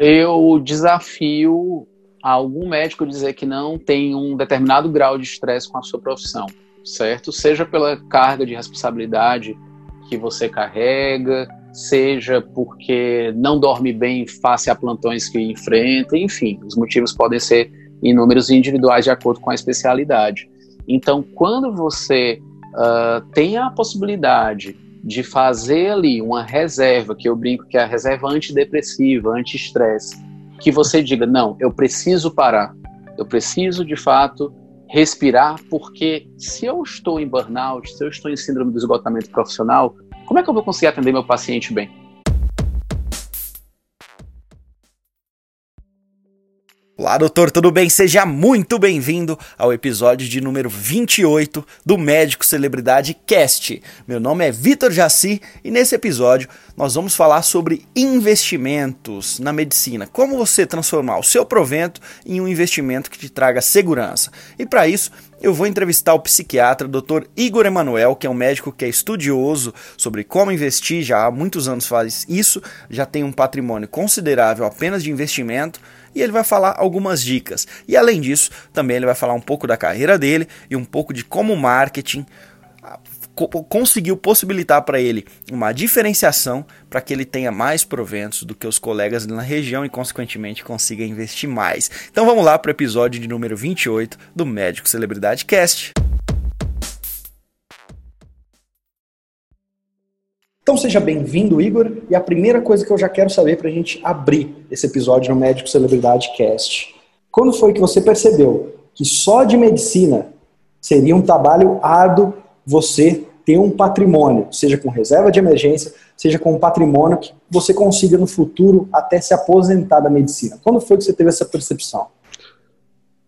eu desafio algum médico dizer que não tem um determinado grau de estresse com a sua profissão, certo? Seja pela carga de responsabilidade que você carrega, seja porque não dorme bem face a plantões que enfrenta, enfim, os motivos podem ser inúmeros e individuais de acordo com a especialidade. Então, quando você uh, tem a possibilidade de fazer ali uma reserva, que eu brinco que é a reserva antidepressiva, anti-estresse, que você diga, não, eu preciso parar, eu preciso de fato respirar, porque se eu estou em burnout, se eu estou em síndrome do esgotamento profissional, como é que eu vou conseguir atender meu paciente bem? Olá, doutor, tudo bem? Seja muito bem-vindo ao episódio de número 28 do Médico Celebridade Cast. Meu nome é Vitor Jaci e nesse episódio nós vamos falar sobre investimentos na medicina. Como você transformar o seu provento em um investimento que te traga segurança. E para isso, eu vou entrevistar o psiquiatra Dr. Igor Emanuel, que é um médico que é estudioso sobre como investir, já há muitos anos faz isso, já tem um patrimônio considerável apenas de investimento e ele vai falar algumas dicas. E além disso, também ele vai falar um pouco da carreira dele e um pouco de como o marketing ah, conseguiu possibilitar para ele uma diferenciação para que ele tenha mais proventos do que os colegas na região e, consequentemente, consiga investir mais. Então vamos lá para o episódio de número 28 do Médico Celebridade Cast. Então seja bem-vindo, Igor. E a primeira coisa que eu já quero saber para a gente abrir esse episódio no Médico Celebridade Cast. Quando foi que você percebeu que só de medicina seria um trabalho árduo você ter um patrimônio, seja com reserva de emergência, seja com um patrimônio que você consiga no futuro até se aposentar da medicina? Quando foi que você teve essa percepção?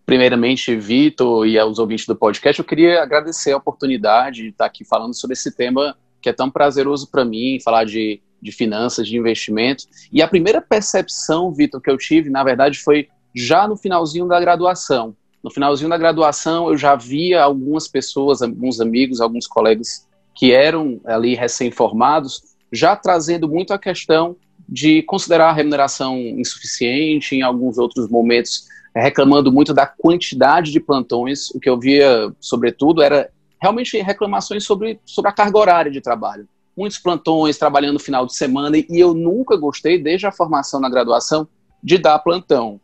Primeiramente, Vitor e aos ouvintes do podcast, eu queria agradecer a oportunidade de estar aqui falando sobre esse tema que é tão prazeroso para mim falar de, de finanças, de investimento. E a primeira percepção, Vitor, que eu tive, na verdade, foi já no finalzinho da graduação. No finalzinho da graduação, eu já via algumas pessoas, alguns amigos, alguns colegas que eram ali recém-formados, já trazendo muito a questão de considerar a remuneração insuficiente, em alguns outros momentos reclamando muito da quantidade de plantões. O que eu via, sobretudo, era realmente reclamações sobre, sobre a carga horária de trabalho. Muitos plantões, trabalhando no final de semana, e eu nunca gostei, desde a formação na graduação, de dar plantão,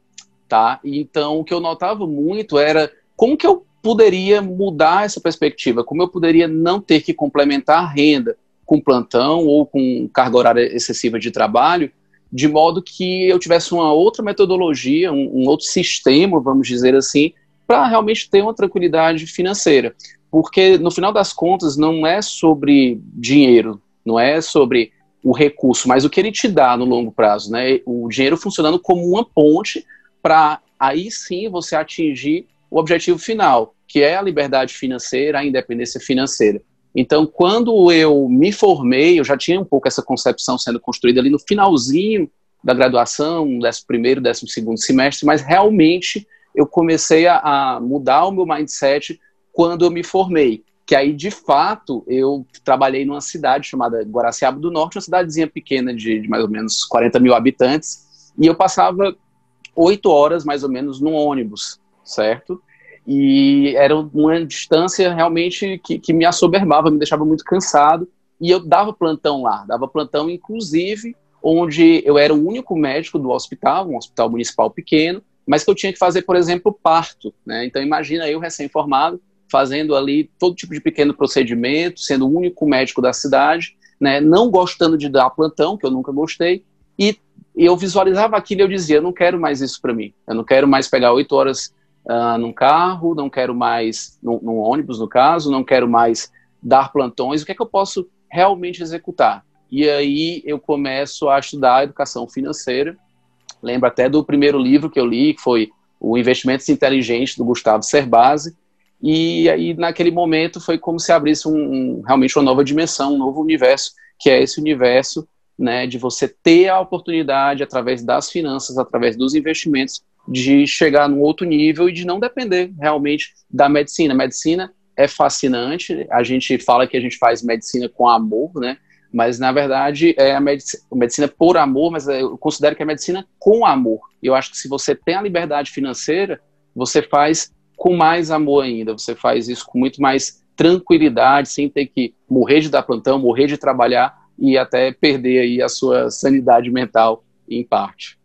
tá? Então, o que eu notava muito era como que eu poderia mudar essa perspectiva, como eu poderia não ter que complementar a renda com plantão ou com carga horária excessiva de trabalho, de modo que eu tivesse uma outra metodologia, um, um outro sistema, vamos dizer assim, para realmente ter uma tranquilidade financeira porque no final das contas não é sobre dinheiro, não é sobre o recurso, mas o que ele te dá no longo prazo, né? O dinheiro funcionando como uma ponte para aí sim você atingir o objetivo final, que é a liberdade financeira, a independência financeira. Então, quando eu me formei, eu já tinha um pouco essa concepção sendo construída ali no finalzinho da graduação, décimo primeiro, décimo segundo semestre, mas realmente eu comecei a, a mudar o meu mindset quando eu me formei. Que aí, de fato, eu trabalhei numa cidade chamada Guaraciaba do Norte, uma cidadezinha pequena de, de mais ou menos 40 mil habitantes, e eu passava oito horas, mais ou menos, no ônibus, certo? E era uma distância realmente que, que me assoberbava, me deixava muito cansado, e eu dava plantão lá, dava plantão, inclusive, onde eu era o único médico do hospital, um hospital municipal pequeno, mas que eu tinha que fazer, por exemplo, parto. Né? Então, imagina eu, recém-formado, fazendo ali todo tipo de pequeno procedimento, sendo o único médico da cidade, né, não gostando de dar plantão, que eu nunca gostei, e eu visualizava aquilo e eu dizia, eu não quero mais isso para mim, eu não quero mais pegar oito horas uh, num carro, não quero mais, num, ônibus no caso, não quero mais dar plantões, o que é que eu posso realmente executar? E aí eu começo a estudar educação financeira, lembro até do primeiro livro que eu li, que foi o Investimentos Inteligentes, do Gustavo Cerbasi, e aí, naquele momento, foi como se abrisse um, um, realmente uma nova dimensão, um novo universo, que é esse universo né, de você ter a oportunidade, através das finanças, através dos investimentos, de chegar num outro nível e de não depender realmente da medicina. Medicina é fascinante, a gente fala que a gente faz medicina com amor, né? mas na verdade é a medicina, medicina por amor, mas eu considero que é a medicina com amor. Eu acho que se você tem a liberdade financeira, você faz com mais amor ainda, você faz isso com muito mais tranquilidade, sem ter que morrer de dar plantão, morrer de trabalhar e até perder aí a sua sanidade mental em parte.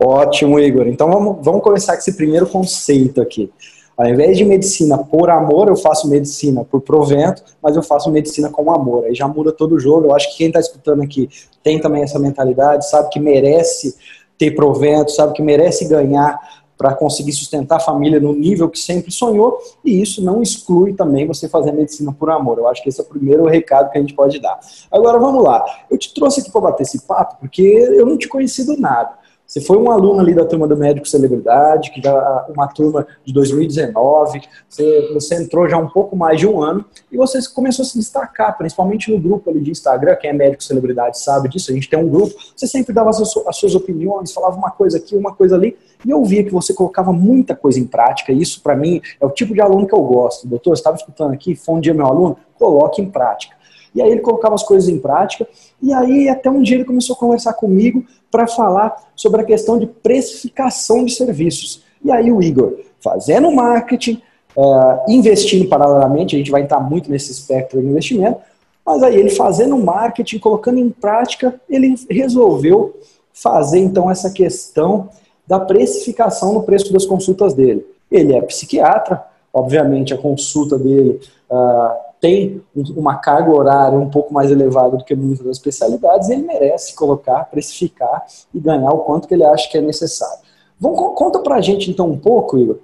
Ótimo, Igor. Então vamos, vamos começar com esse primeiro conceito aqui. Ao invés de medicina por amor, eu faço medicina por provento, mas eu faço medicina com amor. Aí já muda todo o jogo. Eu acho que quem está escutando aqui tem também essa mentalidade, sabe que merece ter provento, sabe que merece ganhar para conseguir sustentar a família no nível que sempre sonhou, e isso não exclui também você fazer medicina por amor. Eu acho que esse é o primeiro recado que a gente pode dar. Agora vamos lá. Eu te trouxe aqui para bater esse papo porque eu não te conheci do nada. Você foi um aluno ali da turma do Médico Celebridade, que já uma turma de 2019, você, você entrou já um pouco mais de um ano e você começou a se destacar, principalmente no grupo ali de Instagram, quem é Médico Celebridade sabe disso, a gente tem um grupo, você sempre dava as, as suas opiniões, falava uma coisa aqui, uma coisa ali, e eu via que você colocava muita coisa em prática, e isso para mim é o tipo de aluno que eu gosto. Doutor, você estava escutando aqui, foi um dia meu aluno? Coloque em prática. E aí ele colocava as coisas em prática, e aí até um dia ele começou a conversar comigo para falar sobre a questão de precificação de serviços. E aí o Igor, fazendo marketing, uh, investindo paralelamente, a gente vai entrar muito nesse espectro de investimento, mas aí ele fazendo marketing, colocando em prática, ele resolveu fazer então essa questão da precificação no preço das consultas dele. Ele é psiquiatra, obviamente a consulta dele uh, tem uma carga horária um pouco mais elevada do que muitas das especialidades, ele merece colocar, precificar e ganhar o quanto que ele acha que é necessário. Vamos, conta pra gente então um pouco, Igor,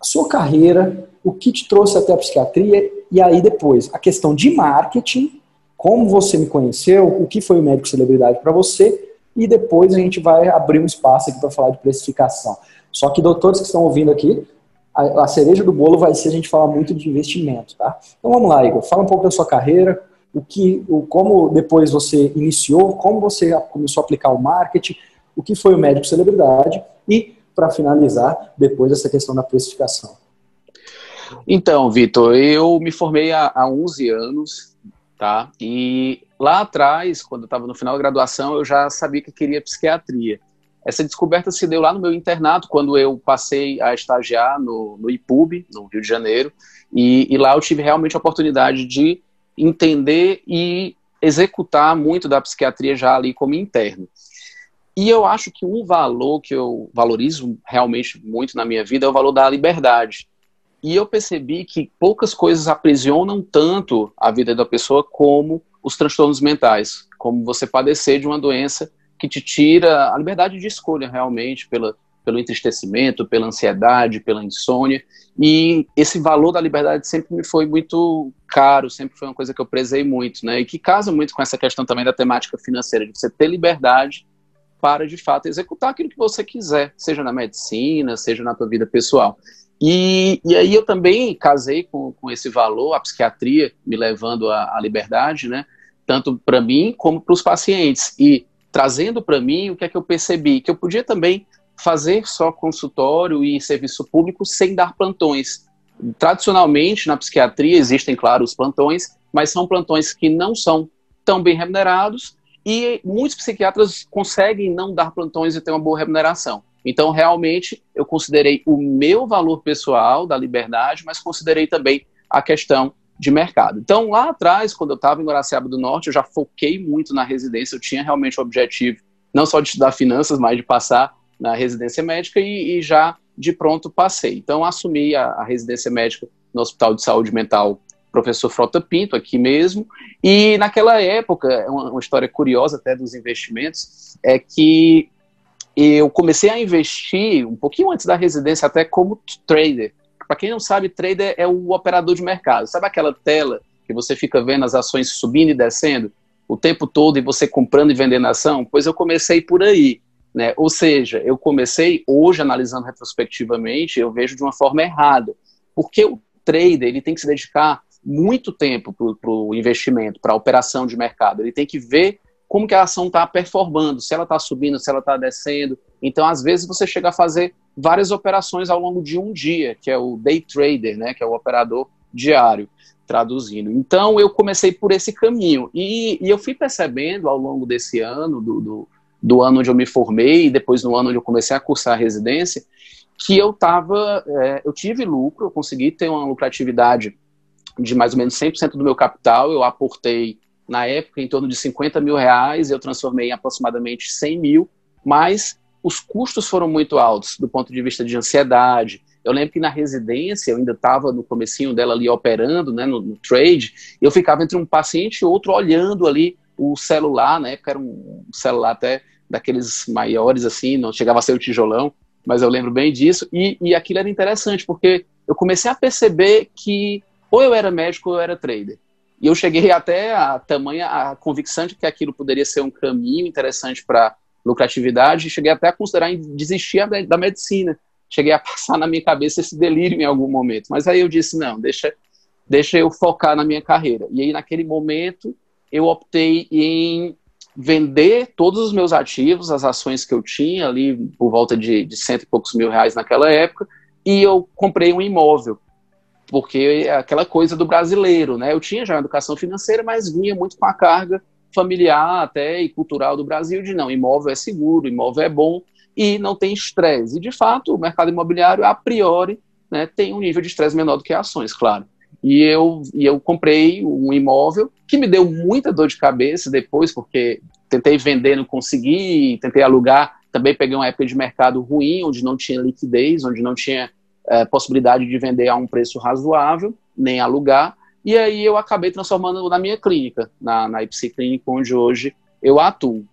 a sua carreira, o que te trouxe até a psiquiatria e aí depois a questão de marketing, como você me conheceu, o que foi o médico celebridade para você e depois a gente vai abrir um espaço aqui para falar de precificação. Só que doutores que estão ouvindo aqui, a, a, cereja do bolo vai ser a gente falar muito de investimento, tá? Então vamos lá, Igor, fala um pouco da sua carreira, o que, o, como depois você iniciou, como você começou a aplicar o marketing, o que foi o médico celebridade e, para finalizar, depois essa questão da precificação. Então, Vitor, eu me formei há, há 11 anos, tá? E lá atrás, quando eu estava no final da graduação, eu já sabia que queria psiquiatria. Essa descoberta se deu lá no meu internato, quando eu passei a estagiar no, no IPUB, no Rio de Janeiro, e, e lá eu tive realmente a oportunidade de entender e executar muito da psiquiatria já ali como interno. E eu acho que um valor que eu valorizo realmente muito na minha vida é o valor da liberdade. E eu percebi que poucas coisas aprisionam tanto a vida da pessoa como os transtornos mentais, como você padecer de uma doença que te tira a liberdade de escolha realmente pela, pelo entristecimento, pela ansiedade, pela insônia. E esse valor da liberdade sempre me foi muito caro, sempre foi uma coisa que eu prezei muito, né? E que casa muito com essa questão também da temática financeira, de você ter liberdade para, de fato, executar aquilo que você quiser, seja na medicina, seja na tua vida pessoal. E, e aí eu também casei com, com esse valor, a psiquiatria me levando à, liberdade, né? Tanto para mim como para os pacientes. E trazendo para mim o que é que eu percebi, que eu podia também fazer só consultório e serviço público sem dar plantões. Tradicionalmente, na psiquiatria, existem, claro, os plantões, mas são plantões que não são tão bem remunerados e muitos psiquiatras conseguem não dar plantões e ter uma boa remuneração. Então, realmente, eu considerei o meu valor pessoal da liberdade, mas considerei também a questão de mercado. Então, lá atrás, quando eu estava em Guaraciaba do Norte, eu já foquei muito na residência, eu tinha realmente o objetivo não só de estudar finanças, mas de passar na residência médica e, e já de pronto passei. Então, assumi a, a, residência médica no Hospital de Saúde Mental Professor Frota Pinto, aqui mesmo, e naquela época, uma, uma história curiosa até dos investimentos, é que eu comecei a investir um pouquinho antes da residência até como trader, para quem não sabe, trader é o operador de mercado. Sabe aquela tela que você fica vendo as ações subindo e descendo o tempo todo e você comprando e vendendo ação? Pois eu comecei por aí. Né? Ou seja, eu comecei hoje analisando retrospectivamente, eu vejo de uma forma errada. Porque o trader ele tem que se dedicar muito tempo para o investimento, para a operação de mercado. Ele tem que ver como que a ação está performando, se ela está subindo, se ela está descendo. Então, às vezes, você chega a fazer várias operações ao longo de um dia, que é o day trader, né, que é o operador diário. traduzindo. Então eu comecei por esse caminho e, e eu fui percebendo ao longo desse ano, do, do, do, ano onde eu me formei e depois no ano onde eu comecei a cursar a residência, que eu tava, é, eu tive lucro, eu consegui ter uma lucratividade de mais ou menos 100% do meu capital, eu aportei na época em torno de 50 mil reais, eu transformei em aproximadamente 100 mil, mas os custos foram muito altos do ponto de vista de ansiedade, eu lembro que na residência, eu ainda estava no comecinho dela ali operando, né, no, no, trade, eu ficava entre um paciente e outro olhando ali o celular, na época era um celular até daqueles maiores assim, não chegava a ser o tijolão, mas eu lembro bem disso, e, e aquilo era interessante, porque eu comecei a perceber que ou eu era médico ou eu era trader. E eu cheguei até a tamanha a convicção de que aquilo poderia ser um caminho interessante para lucratividade, cheguei até a considerar em desistir da medicina, cheguei a passar na minha cabeça esse delírio em algum momento. Mas aí eu disse, não, deixa, deixa eu focar na minha carreira. E aí, naquele momento, eu optei em vender todos os meus ativos, as ações que eu tinha ali, por volta de, de cento e poucos mil reais naquela época, e eu comprei um imóvel. Porque é aquela coisa do brasileiro, né? Eu tinha já educação financeira, mas vinha muito com a carga familiar até e cultural do Brasil de não, imóvel é seguro, imóvel é bom, e não tem estresse. E, de fato, o mercado imobiliário, a priori, né, tem um nível de estresse menor do que ações, claro. E eu, e eu comprei um imóvel que me deu muita dor de cabeça depois, porque tentei vender, não consegui, tentei alugar, também peguei uma época de mercado ruim, onde não tinha liquidez, onde não tinha é, possibilidade de vender a um preço razoável, nem alugar, e aí eu acabei transformando na minha clínica, na, na Ipsi Clínica, onde hoje eu atuo.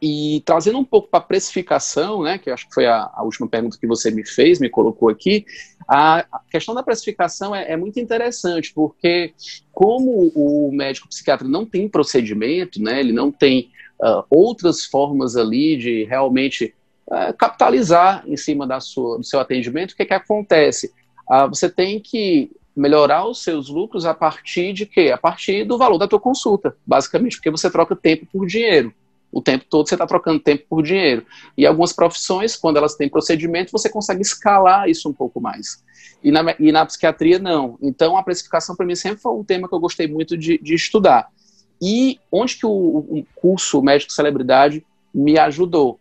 E trazendo um pouco para a precificação, né, que acho que foi a, a, última pergunta que você me fez, me colocou aqui, a, a questão da precificação é, é, muito interessante, porque como o médico psiquiatra não tem procedimento, né, ele não tem uh, outras formas ali de realmente uh, capitalizar em cima da sua, do seu atendimento, o que, que acontece? Uh, você tem que melhorar os seus lucros a partir de quê? A partir do valor da tua consulta, basicamente, porque você troca tempo por dinheiro o tempo todo você está trocando tempo por dinheiro. E algumas profissões, quando elas têm procedimento, você consegue escalar isso um pouco mais. E na, e na psiquiatria, não. Então, a precificação, para mim, sempre foi um tema que eu gostei muito de, de estudar. E onde que o, o curso Médico Celebridade me ajudou?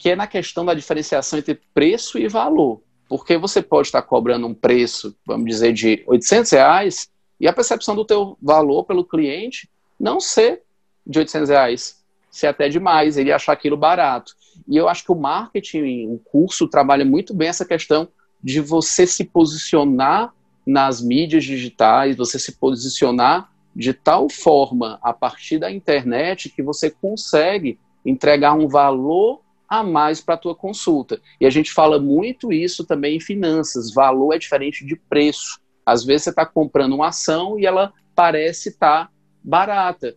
Que é na questão da diferenciação entre preço e valor. Porque você pode estar cobrando um preço, vamos dizer, de 800 reais, e a percepção do teu valor pelo cliente não ser de 800 reais, ser até demais, ele achar aquilo barato. E eu acho que o marketing, o curso, trabalha muito bem essa questão de você se posicionar nas mídias digitais, você se posicionar de tal forma a partir da internet que você consegue entregar um valor a mais para a tua consulta. E a gente fala muito isso também em finanças. Valor é diferente de preço. Às vezes você está comprando uma ação e ela parece estar tá barata.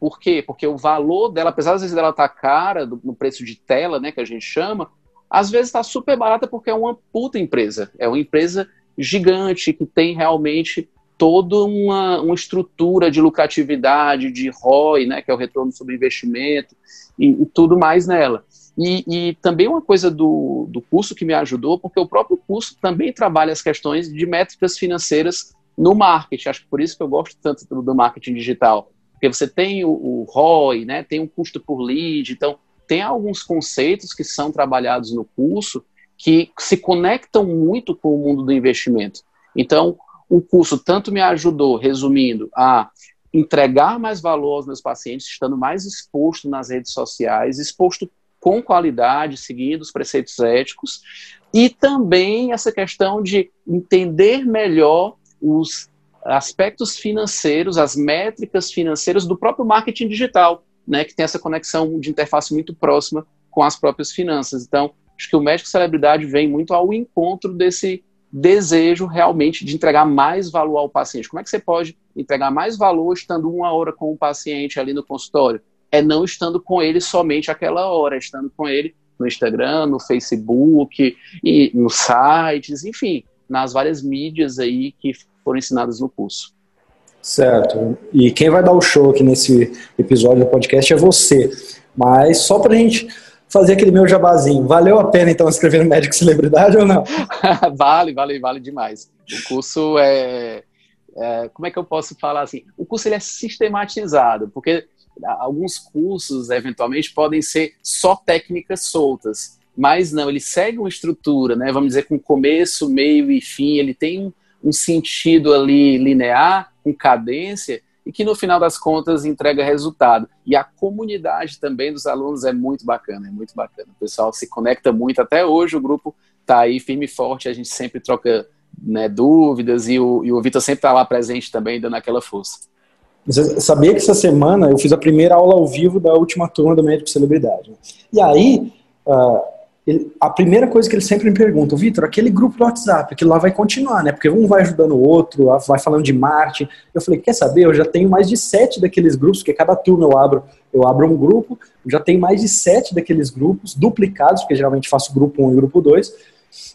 Por quê? Porque o valor dela, apesar às vezes dela estar tá cara, do, no preço de tela, né, que a gente chama, às vezes está super barata porque é uma puta empresa. É uma empresa gigante que tem realmente toda uma, uma estrutura de lucratividade, de ROI, né, que é o retorno sobre investimento, e, e tudo mais nela. E, e, também uma coisa do, do curso que me ajudou, porque o próprio curso também trabalha as questões de métricas financeiras no marketing. Acho que por isso que eu gosto tanto do, do marketing digital. Porque você tem o, o ROI, né, tem um custo por lead, então tem alguns conceitos que são trabalhados no curso que se conectam muito com o mundo do investimento. Então, o curso tanto me ajudou, resumindo, a entregar mais valor aos meus pacientes, estando mais exposto nas redes sociais, exposto com qualidade, seguindo os preceitos éticos, e também essa questão de entender melhor os aspectos financeiros, as métricas financeiras do próprio marketing digital, né, que tem essa conexão de interface muito próxima com as próprias finanças. Então, acho que o médico celebridade vem muito ao encontro desse desejo realmente de entregar mais valor ao paciente. Como é que você pode entregar mais valor estando uma hora com o paciente ali no consultório? É não estando com ele somente aquela hora, é estando com ele no Instagram, no Facebook, e nos sites, enfim, nas várias mídias aí que foram ensinadas no curso. Certo. E quem vai dar o show aqui nesse episódio do podcast é você. Mas só para a gente fazer aquele meu jabazinho, valeu a pena então escrever no Médico Celebridade ou não? vale, vale, vale demais. O curso é é, como é que eu posso falar assim? O curso ele é sistematizado, porque alguns cursos, eventualmente, podem ser só técnicas soltas, mas não, ele segue uma estrutura, né? Vamos dizer, com começo, meio e fim, ele tem um, sentido ali linear, com cadência, e que no final das contas entrega resultado. E a comunidade também dos alunos é muito bacana, é muito bacana. O pessoal se conecta muito, até hoje o grupo está aí firme e forte, a gente sempre troca né, dúvidas e o, e o Vitor sempre está lá presente também, dando aquela força. Você sabia que essa semana eu fiz a primeira aula ao vivo da última turma do Médico Celebridade. E aí, uh, ele, a primeira coisa que ele sempre me pergunta, Vitor, aquele grupo do WhatsApp, aquilo lá vai continuar, né? Porque um vai ajudando o outro, vai falando de marketing. Eu falei, quer saber? Eu já tenho mais de sete daqueles grupos, porque cada turma eu abro, eu abro um grupo, já tenho mais de sete daqueles grupos duplicados, porque geralmente faço grupo 1 um e grupo 2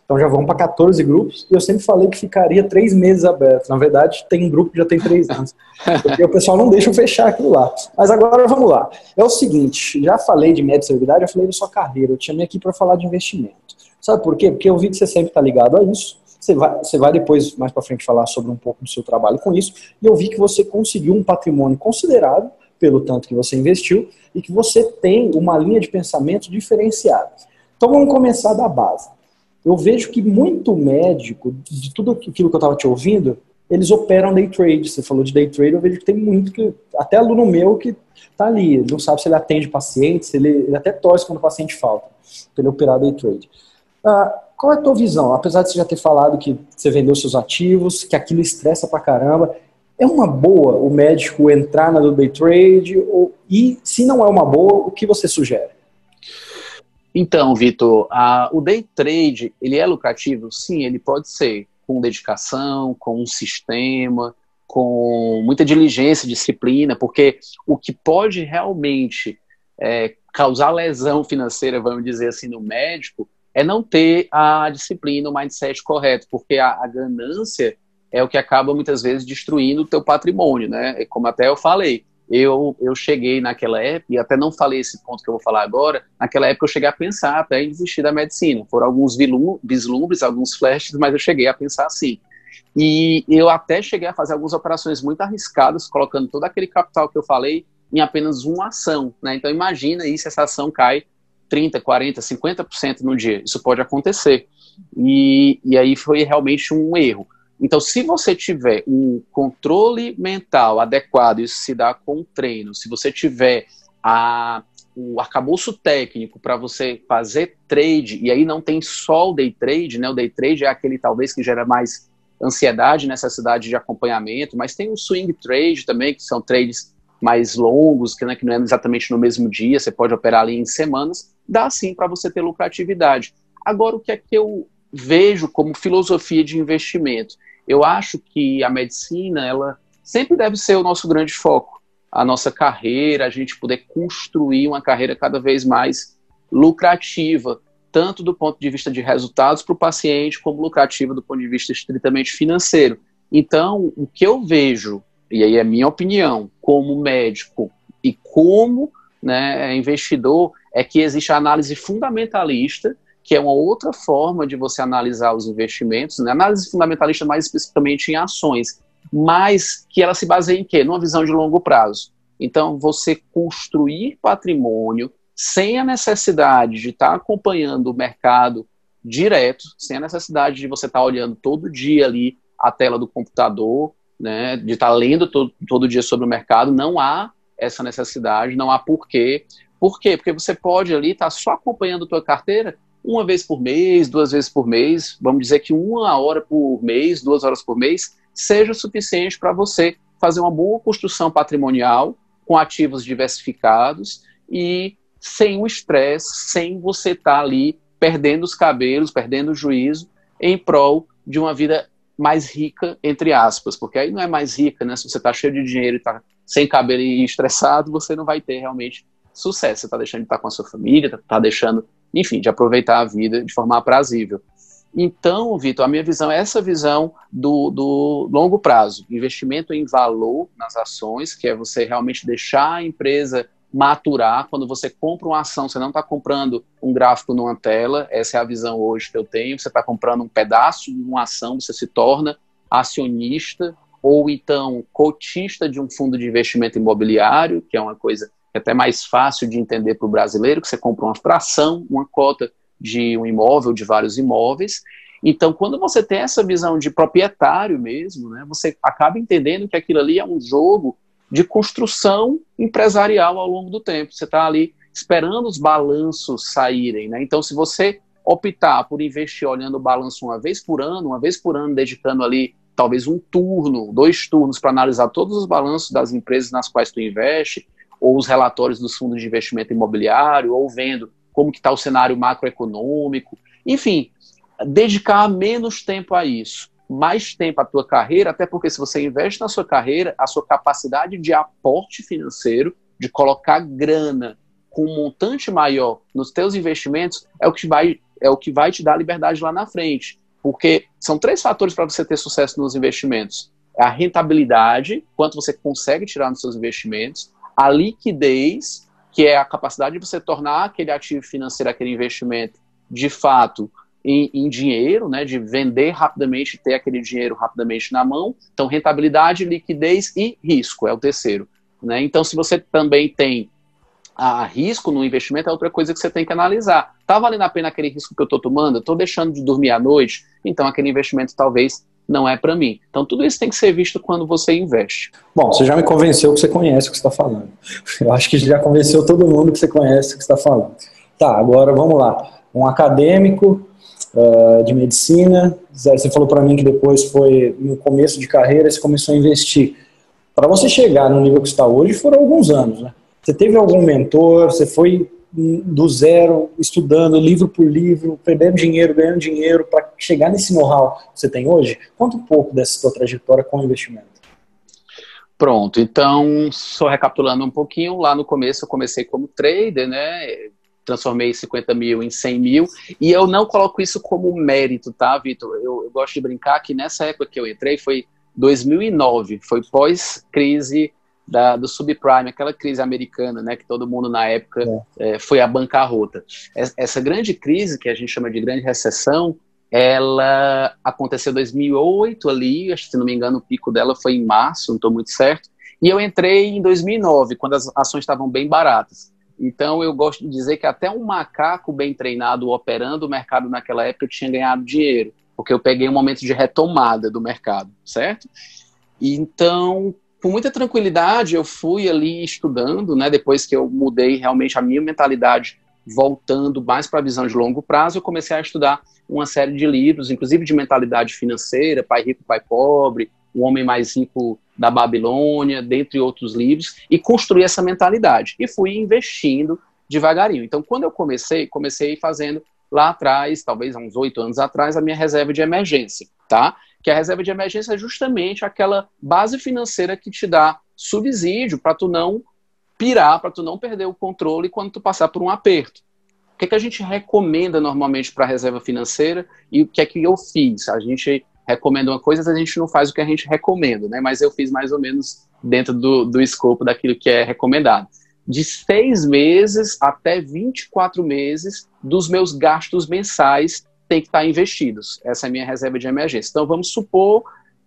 então já vão para 14 grupos. E eu sempre falei que ficaria três meses aberto. Na verdade, tem um grupo que já tem três anos. Porque o pessoal não deixa eu fechar aquilo lá. Mas agora vamos lá. É o seguinte: já falei de média já falei da sua carreira. Eu te chamei aqui para falar de investimento. Sabe por quê? Porque eu vi que você sempre está ligado a isso. Você vai, você vai depois, mais para frente, falar sobre um pouco do seu trabalho com isso. E eu vi que você conseguiu um patrimônio considerável pelo tanto que você investiu e que você tem uma linha de pensamento diferenciada. Então vamos começar da base eu vejo que muito médico, de tudo aquilo que eu estava te ouvindo, eles operam day trade. Você falou de day trade, eu vejo que tem muito que. Até aluno meu que está ali, não sabe se ele atende pacientes, ele, ele até torce quando o paciente falta, para ele operar day trade. Ah, qual é a tua visão? Apesar de você já ter falado que você vendeu seus ativos, que aquilo estressa pra caramba, é uma boa o médico entrar na do day trade? Ou, e se não é uma boa, o que você sugere? Então, Vitor, o day trade, ele é lucrativo? Sim, ele pode ser, com dedicação, com um sistema, com muita diligência, disciplina, porque o que pode realmente é, causar lesão financeira, vamos dizer assim, no médico, é não ter a disciplina, o mindset correto, porque a, a ganância é o que acaba muitas vezes destruindo o teu patrimônio, né? Como até eu falei, eu, eu cheguei naquela época, e até não falei esse ponto que eu vou falar agora, naquela época eu cheguei a pensar até em desistir da medicina. Foram alguns vislumbres, alguns flashes, mas eu cheguei a pensar assim. E eu até cheguei a fazer algumas operações muito arriscadas, colocando todo aquele capital que eu falei em apenas uma ação. Né? Então imagina aí se essa ação cai 30, 40, 50% no dia. Isso pode acontecer. E, e aí foi realmente um erro. Então, se você tiver um controle mental adequado, isso se dá com treino, se você tiver a, o arcabouço técnico para você fazer trade, e aí não tem só o day trade, né? O day trade é aquele talvez que gera mais ansiedade, necessidade de acompanhamento, mas tem o swing trade também, que são trades mais longos, que, né, que não é exatamente no mesmo dia, você pode operar ali em semanas, dá sim para você ter lucratividade. Agora, o que é que eu vejo como filosofia de investimento? Eu acho que a medicina, ela sempre deve ser o nosso grande foco, a nossa carreira, a gente poder construir uma carreira cada vez mais lucrativa, tanto do ponto de vista de resultados para o paciente, como lucrativa do ponto de vista estritamente financeiro. Então, o que eu vejo, e aí é minha opinião, como médico e como né, investidor, é que existe a análise fundamentalista que é uma outra forma de você analisar os investimentos, né? análise fundamentalista mais especificamente em ações, mas que ela se baseia em quê? Numa visão de longo prazo. Então, você construir patrimônio sem a necessidade de estar acompanhando o mercado direto, sem a necessidade de você estar olhando todo dia ali a tela do computador, né, de estar lendo todo, todo dia sobre o mercado, não há essa necessidade, não há porquê. Por quê? Porque você pode ali estar só acompanhando a tua carteira uma vez por mês, duas vezes por mês, vamos dizer que uma hora por mês, duas horas por mês, seja suficiente para você fazer uma boa construção patrimonial com ativos diversificados e sem o estresse, sem você estar tá ali perdendo os cabelos, perdendo o juízo em prol de uma vida mais rica, entre aspas, porque aí não é mais rica, né? Se você está cheio de dinheiro e está sem cabelo e estressado, você não vai ter realmente sucesso. Você está deixando de estar com a sua família, está tá deixando enfim, de aproveitar a vida de forma aprazível. Então, Vitor, a minha visão é essa visão do, do, longo prazo, investimento em valor nas ações, que é você realmente deixar a empresa maturar. Quando você compra uma ação, você não está comprando um gráfico numa tela, essa é a visão hoje que eu tenho. Você está comprando um pedaço de uma ação, você se torna acionista ou então cotista de um fundo de investimento imobiliário, que é uma coisa até mais fácil de entender para o brasileiro, que você compra uma fração, uma cota de um imóvel, de vários imóveis. Então, quando você tem essa visão de proprietário mesmo, né, você acaba entendendo que aquilo ali é um jogo de construção empresarial ao longo do tempo. Você está ali esperando os balanços saírem. Né? Então, se você optar por investir olhando o balanço uma vez por ano, uma vez por ano, dedicando ali talvez um turno, dois turnos para analisar todos os balanços das empresas nas quais tu investe, ou os relatórios dos fundos de investimento imobiliário, ou vendo como que está o cenário macroeconômico, enfim, dedicar menos tempo a isso, mais tempo à tua carreira, até porque se você investe na sua carreira, a sua capacidade de aporte financeiro, de colocar grana com um montante maior nos teus investimentos, é o que vai, é o que vai te dar liberdade lá na frente. Porque são três fatores para você ter sucesso nos investimentos: a rentabilidade, quanto você consegue tirar nos seus investimentos, a liquidez, que é a capacidade de você tornar aquele ativo financeiro, aquele investimento, de fato, em, em, dinheiro, né, de vender rapidamente, ter aquele dinheiro rapidamente na mão. Então, rentabilidade, liquidez e risco é o terceiro. Né? Então, se você também tem a risco no investimento é outra coisa que você tem que analisar. Está valendo a pena aquele risco que eu estou tomando? Estou deixando de dormir à noite? Então aquele investimento talvez não é para mim. Então tudo isso tem que ser visto quando você investe. Bom, você já me convenceu que você conhece o que está falando. Eu acho que já convenceu todo mundo que você conhece o que está falando. Tá, agora vamos lá. Um acadêmico uh, de medicina, você falou para mim que depois foi no começo de carreira você começou a investir. Para você chegar no nível que está hoje foram alguns anos, né? Você teve algum mentor? Você foi do zero, estudando livro por livro, perdendo dinheiro, ganhando dinheiro para chegar nesse know-how que você tem hoje? Conta um pouco dessa sua trajetória com o investimento. Pronto, então, só recapitulando um pouquinho, lá no começo eu comecei como trader, né? Transformei 50 mil em 100 mil, e eu não coloco isso como mérito, tá, Vitor? Eu, eu gosto de brincar que nessa época que eu entrei foi 2009, foi pós-crise da, do subprime, aquela crise americana, né, que todo mundo na época é. É, foi a bancarrota. Essa grande crise, que a gente chama de grande recessão, ela aconteceu em 2008 ali, acho que se não me engano o pico dela foi em março, não estou muito certo, e eu entrei em 2009, quando as ações estavam bem baratas. Então eu gosto de dizer que até um macaco bem treinado operando o mercado naquela época tinha ganhado dinheiro, porque eu peguei um momento de retomada do mercado, certo? Então, com muita tranquilidade eu fui ali estudando, né, depois que eu mudei realmente a minha mentalidade voltando mais para a visão de longo prazo, eu comecei a estudar uma série de livros, inclusive de mentalidade financeira, Pai Rico, Pai Pobre, O Homem Mais Rico da Babilônia, dentre outros livros, e construí essa mentalidade. E fui investindo devagarinho. Então, quando eu comecei, comecei fazendo lá atrás, talvez há uns oito anos atrás, a minha reserva de emergência, tá? Que a reserva de emergência é justamente aquela base financeira que te dá subsídio para tu não pirar, para tu não perder o controle quando tu passar por um aperto. O que, é que a gente recomenda normalmente para a reserva financeira e o que é que eu fiz? A gente recomenda uma coisa, a gente não faz o que a gente recomenda, né? Mas eu fiz mais ou menos dentro do, do escopo daquilo que é recomendado. De seis meses até 24 meses dos meus gastos mensais tem que estar investidos. Essa é a minha reserva de emergência. Então, vamos supor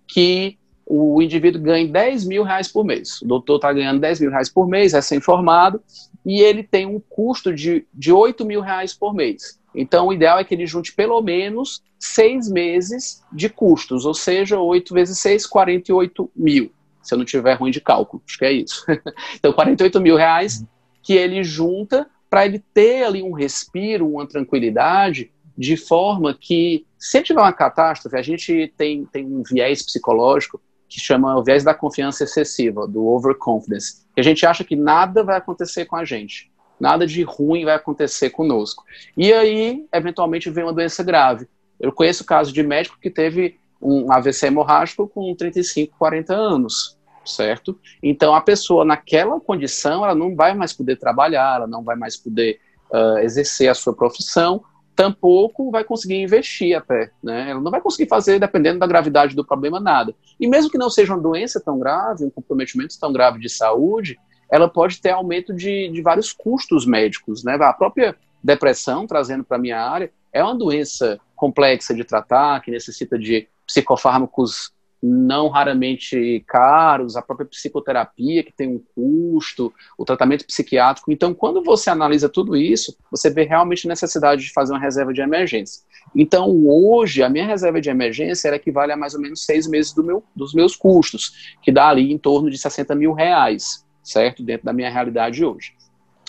que o indivíduo ganhe 10 mil reais por mês. O doutor está ganhando 10 mil reais por mês, recém-formado, e ele tem um custo de, de 8 mil reais por mês. Então, o ideal é que ele junte pelo menos seis meses de custos, ou seja, 8 vezes 6, 48 mil, se eu não tiver ruim de cálculo, acho que é isso. então, 48 mil reais que ele junta para ele ter ali um respiro, uma tranquilidade, de forma que, se tiver uma catástrofe, a gente tem, tem um viés psicológico que chama o viés da confiança excessiva, do overconfidence, que a gente acha que nada vai acontecer com a gente, nada de ruim vai acontecer conosco. E aí, eventualmente, vem uma doença grave. Eu conheço caso de médico que teve um AVC hemorrágico com 35, 40 anos, certo? Então, a pessoa naquela condição, ela não vai mais poder trabalhar, ela não vai mais poder uh, exercer a sua profissão, tampouco vai conseguir investir até, né? Ela não vai conseguir fazer, dependendo da gravidade do problema, nada. E mesmo que não seja uma doença tão grave, um comprometimento tão grave de saúde, ela pode ter aumento de, de vários custos médicos, né? A própria depressão, trazendo para a minha área, é uma doença complexa de tratar, que necessita de psicofármacos não raramente caros, a própria psicoterapia que tem um custo, o tratamento psiquiátrico. Então, quando você analisa tudo isso, você vê realmente a necessidade de fazer uma reserva de emergência. Então, hoje, a minha reserva de emergência era equivale a mais ou menos seis meses do meu, dos meus custos, que dá ali em torno de 60 mil reais, certo? Dentro da minha realidade hoje.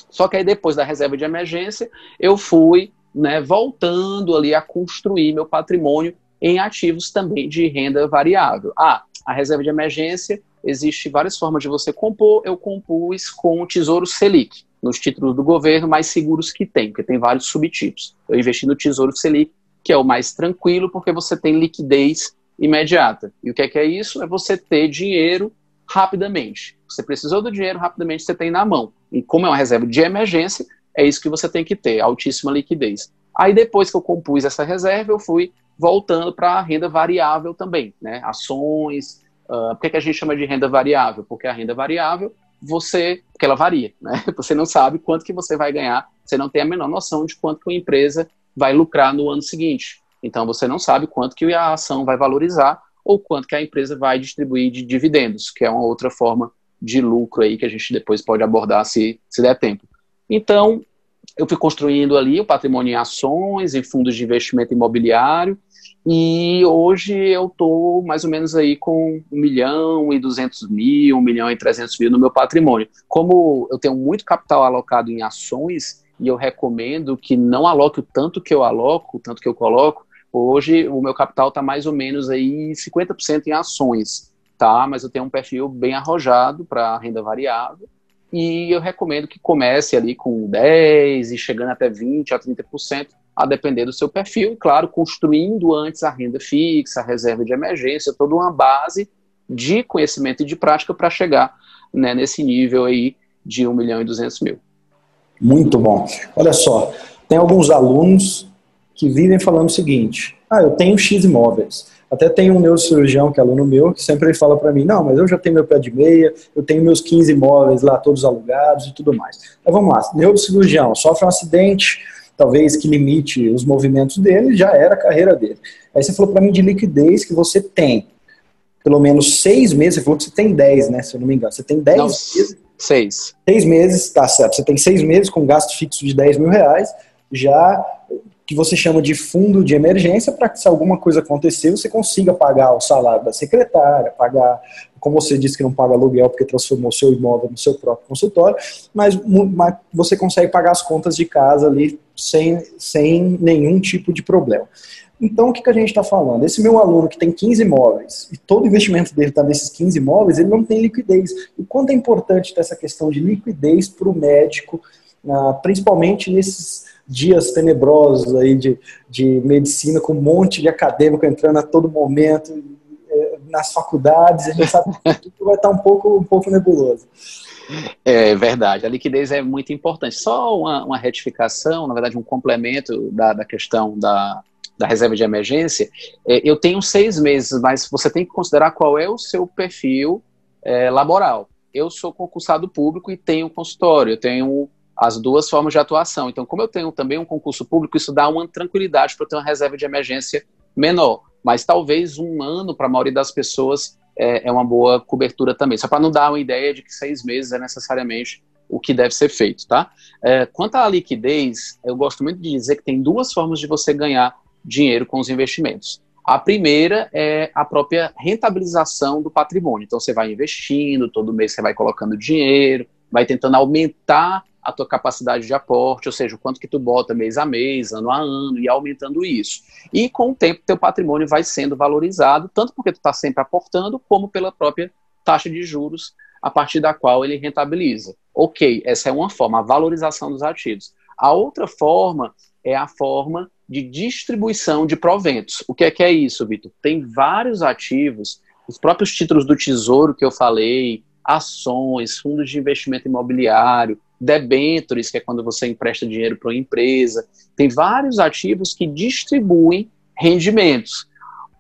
Só que aí, depois da reserva de emergência, eu fui né, voltando ali a construir meu patrimônio em ativos também de renda variável. Ah, a reserva de emergência, existe várias formas de você compor, eu compus com o Tesouro Selic, nos títulos do governo mais seguros que tem, porque tem vários subtipos. Eu investi no Tesouro Selic, que é o mais tranquilo, porque você tem liquidez imediata. E o que é, que é isso? É você ter dinheiro rapidamente. Você precisou do dinheiro, rapidamente você tem na mão. E como é uma reserva de emergência, é isso que você tem que ter, altíssima liquidez. Aí depois que eu compus essa reserva, eu fui voltando para a renda variável também, né? Ações. Uh, por que, que a gente chama de renda variável? Porque a renda variável, você, porque ela varia, né? Você não sabe quanto que você vai ganhar, você não tem a menor noção de quanto que uma empresa vai lucrar no ano seguinte. Então você não sabe quanto que a ação vai valorizar ou quanto que a empresa vai distribuir de dividendos, que é uma outra forma de lucro aí que a gente depois pode abordar se, se der tempo. Então, eu fui construindo ali o patrimônio em ações, em fundos de investimento imobiliário, e hoje eu estou mais ou menos aí com 1 milhão e 200 mil, 1 milhão e 300 mil no meu patrimônio. Como eu tenho muito capital alocado em ações, e eu recomendo que não aloque o tanto que eu aloco, o tanto que eu coloco, hoje o meu capital está mais ou menos aí 50% em ações, tá? Mas eu tenho um perfil bem arrojado para renda variável, e eu recomendo que comece ali com 10 e chegando até 20 a 30%, a depender do seu perfil, claro, construindo antes a renda fixa, a reserva de emergência, toda uma base de conhecimento e de prática para chegar né, nesse nível aí de 1 milhão e 200 mil. Muito bom. Olha só, tem alguns alunos que vivem falando o seguinte: ah, eu tenho X imóveis. Até tem um neurocirurgião, que é aluno meu, que sempre ele fala para mim, não, mas eu já tenho meu pé de meia, eu tenho meus 15 imóveis lá, todos alugados e tudo mais. Então vamos lá, neurocirurgião, sofre um acidente, talvez que limite os movimentos dele, já era a carreira dele. Aí você falou para mim de liquidez que você tem pelo menos seis meses, você falou que você tem 10, né, se eu não me engano, você tem 10 meses. Seis. Seis meses, tá certo, você tem seis meses com gasto fixo de 10 mil reais, já que você chama de fundo de emergência para que se alguma coisa acontecer você consiga pagar o salário da secretária, pagar, como você disse que não paga aluguel porque transformou seu imóvel no seu próprio consultório, mas, mas você consegue pagar as contas de casa ali sem, sem nenhum tipo de problema. Então, o que, que a gente está falando? Esse meu aluno que tem 15 imóveis e todo o investimento dele está nesses 15 imóveis, ele não tem liquidez. E quanto é importante ter essa questão de liquidez para o médico, principalmente nesses dias tenebrosos aí de, de medicina, com um monte de acadêmico entrando a todo momento, é, nas faculdades, a gente sabe que tudo vai estar um pouco, um pouco nebuloso. É verdade, a liquidez é muito importante. Só uma, uma retificação, na verdade, um complemento da, da questão da, da reserva de emergência. É, eu tenho seis meses, mas você tem que considerar qual é o seu perfil é, laboral. Eu sou concursado público e tenho consultório, eu tenho as duas formas de atuação. Então, como eu tenho também um concurso público, isso dá uma tranquilidade para eu ter uma reserva de emergência menor. Mas talvez um ano, para a maioria das pessoas, é, é uma boa cobertura também. Só para não dar uma ideia de que seis meses é necessariamente o que deve ser feito, tá? É, quanto à liquidez, eu gosto muito de dizer que tem duas formas de você ganhar dinheiro com os investimentos. A primeira é a própria rentabilização do patrimônio. Então, você vai investindo, todo mês você vai colocando dinheiro, vai tentando aumentar a tua capacidade de aporte, ou seja, o quanto que tu bota mês a mês, ano a ano, e aumentando isso. E com o tempo, teu patrimônio vai sendo valorizado, tanto porque tu está sempre aportando, como pela própria taxa de juros a partir da qual ele rentabiliza. Ok, essa é uma forma, a valorização dos ativos. A outra forma é a forma de distribuição de proventos. O que é que é isso, Vitor? Tem vários ativos, os próprios títulos do Tesouro que eu falei, ações, fundos de investimento imobiliário, debentures, que é quando você empresta dinheiro para uma empresa. Tem vários ativos que distribuem rendimentos.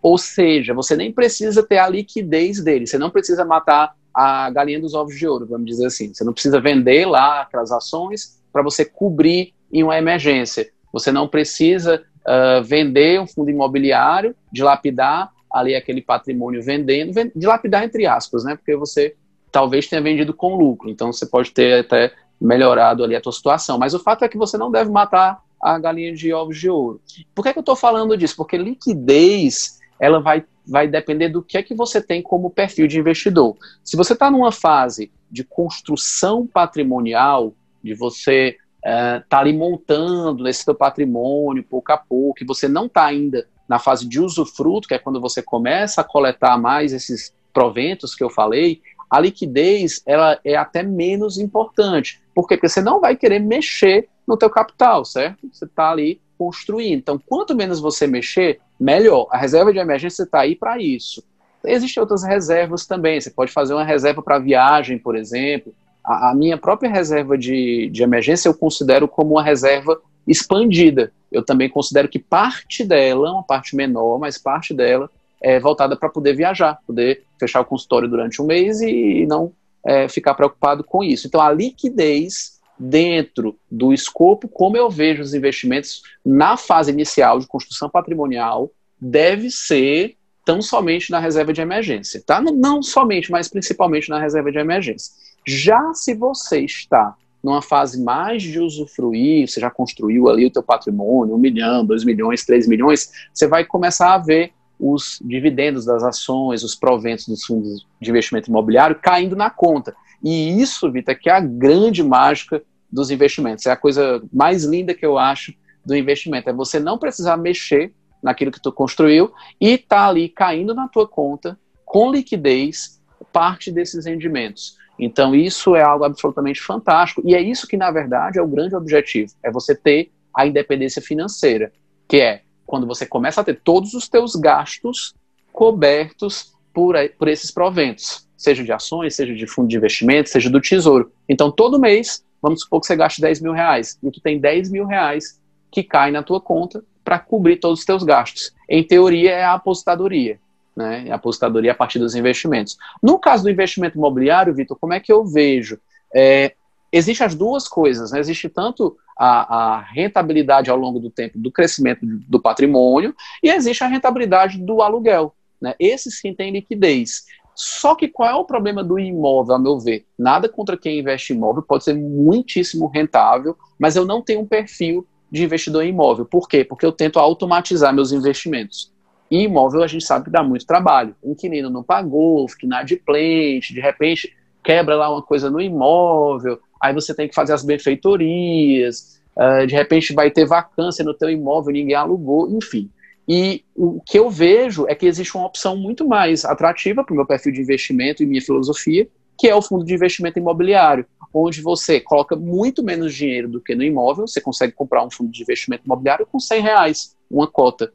Ou seja, você nem precisa ter a liquidez dele, você não precisa matar a galinha dos ovos de ouro, vamos dizer assim. Você não precisa vender lá aquelas ações para você cobrir em uma emergência. Você não precisa uh, vender um fundo imobiliário, dilapidar ali aquele patrimônio vendendo, dilapidar entre aspas, né? Porque você talvez tenha vendido com lucro, então você pode ter até melhorado ali a tua situação. Mas o fato é que você não deve matar a galinha de ovos de ouro. Por que, é que eu estou falando disso? Porque liquidez ela vai, vai depender do que é que você tem como perfil de investidor. Se você está numa fase de construção patrimonial, de você estar uh, tá ali montando esse seu patrimônio pouco a pouco, e você não está ainda na fase de usufruto, que é quando você começa a coletar mais esses proventos que eu falei, a liquidez ela é até menos importante. Por quê? Porque você não vai querer mexer no teu capital, certo? Você está ali construindo. Então, quanto menos você mexer, melhor. A reserva de emergência está aí para isso. Existem outras reservas também. Você pode fazer uma reserva para viagem, por exemplo. A, a, minha própria reserva de, de emergência eu considero como uma reserva expandida. Eu também considero que parte dela, uma parte menor, mas parte dela é voltada para poder viajar, poder fechar o consultório durante um mês e não é, ficar preocupado com isso. Então, a liquidez dentro do escopo, como eu vejo os investimentos na fase inicial de construção patrimonial, deve ser tão somente na reserva de emergência, tá? Não, não somente, mas principalmente na reserva de emergência. Já se você está numa fase mais de usufruir, você já construiu ali o teu patrimônio, um milhão, dois milhões, três milhões, você vai começar a ver os dividendos das ações, os proventos dos fundos de investimento imobiliário caindo na conta. E isso, Vitor, que é a grande mágica dos investimentos. É a coisa mais linda que eu acho do investimento. É você não precisar mexer naquilo que tu construiu e tá ali caindo na tua conta com liquidez parte desses rendimentos. Então isso é algo absolutamente fantástico e é isso que na verdade é o grande objetivo, é você ter a independência financeira, que é quando você começa a ter todos os teus gastos cobertos por, por esses proventos seja de ações, seja de fundo de investimento, seja do tesouro. Então, todo mês, vamos supor que você gaste 10 mil reais, e tu tem 10 mil reais que cai na tua conta para cobrir todos os teus gastos. Em teoria, é a aposentadoria. Né? A aposentadoria a partir dos investimentos. No caso do investimento imobiliário, Vitor, como é que eu vejo? É, Existem as duas coisas, né? Existe tanto a, a, rentabilidade ao longo do tempo do crescimento do patrimônio e existe a rentabilidade do aluguel. Né? Esse sim tem liquidez. Só que qual é o problema do imóvel, a meu ver? Nada contra quem investe em imóvel, pode ser muitíssimo rentável, mas eu não tenho um perfil de investidor em imóvel. Por quê? Porque eu tento automatizar meus investimentos. E imóvel a gente sabe que dá muito trabalho. O inquilino não pagou, fica inadimplente, de repente quebra lá uma coisa no imóvel, aí você tem que fazer as benfeitorias, uh, de repente vai ter vacância no teu imóvel, ninguém alugou, enfim. E o que eu vejo é que existe uma opção muito mais atrativa para o meu perfil de investimento e minha filosofia, que é o fundo de investimento imobiliário, onde você coloca muito menos dinheiro do que no imóvel, você consegue comprar um fundo de investimento imobiliário com 100 reais, uma cota.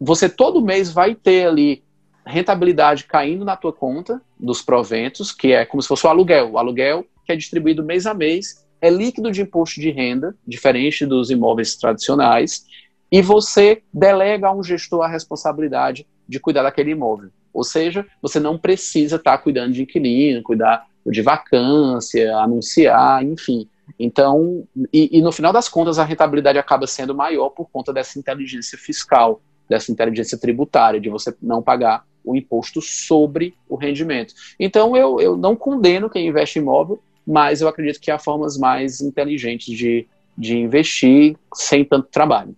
Você todo mês vai ter ali rentabilidade caindo na tua conta dos proventos, que é como se fosse o aluguel. O aluguel que é distribuído mês a mês é líquido de imposto de renda, diferente dos imóveis tradicionais, e você delega a um gestor a responsabilidade de cuidar daquele imóvel. Ou seja, você não precisa estar cuidando de inquilino, cuidar de vacância, anunciar, enfim. Então, e, e, no final das contas, a rentabilidade acaba sendo maior por conta dessa inteligência fiscal, dessa inteligência tributária, de você não pagar o imposto sobre o rendimento. Então, eu, eu não condeno quem investe em imóvel, mas eu acredito que há formas mais inteligentes de, de investir sem tanto trabalho.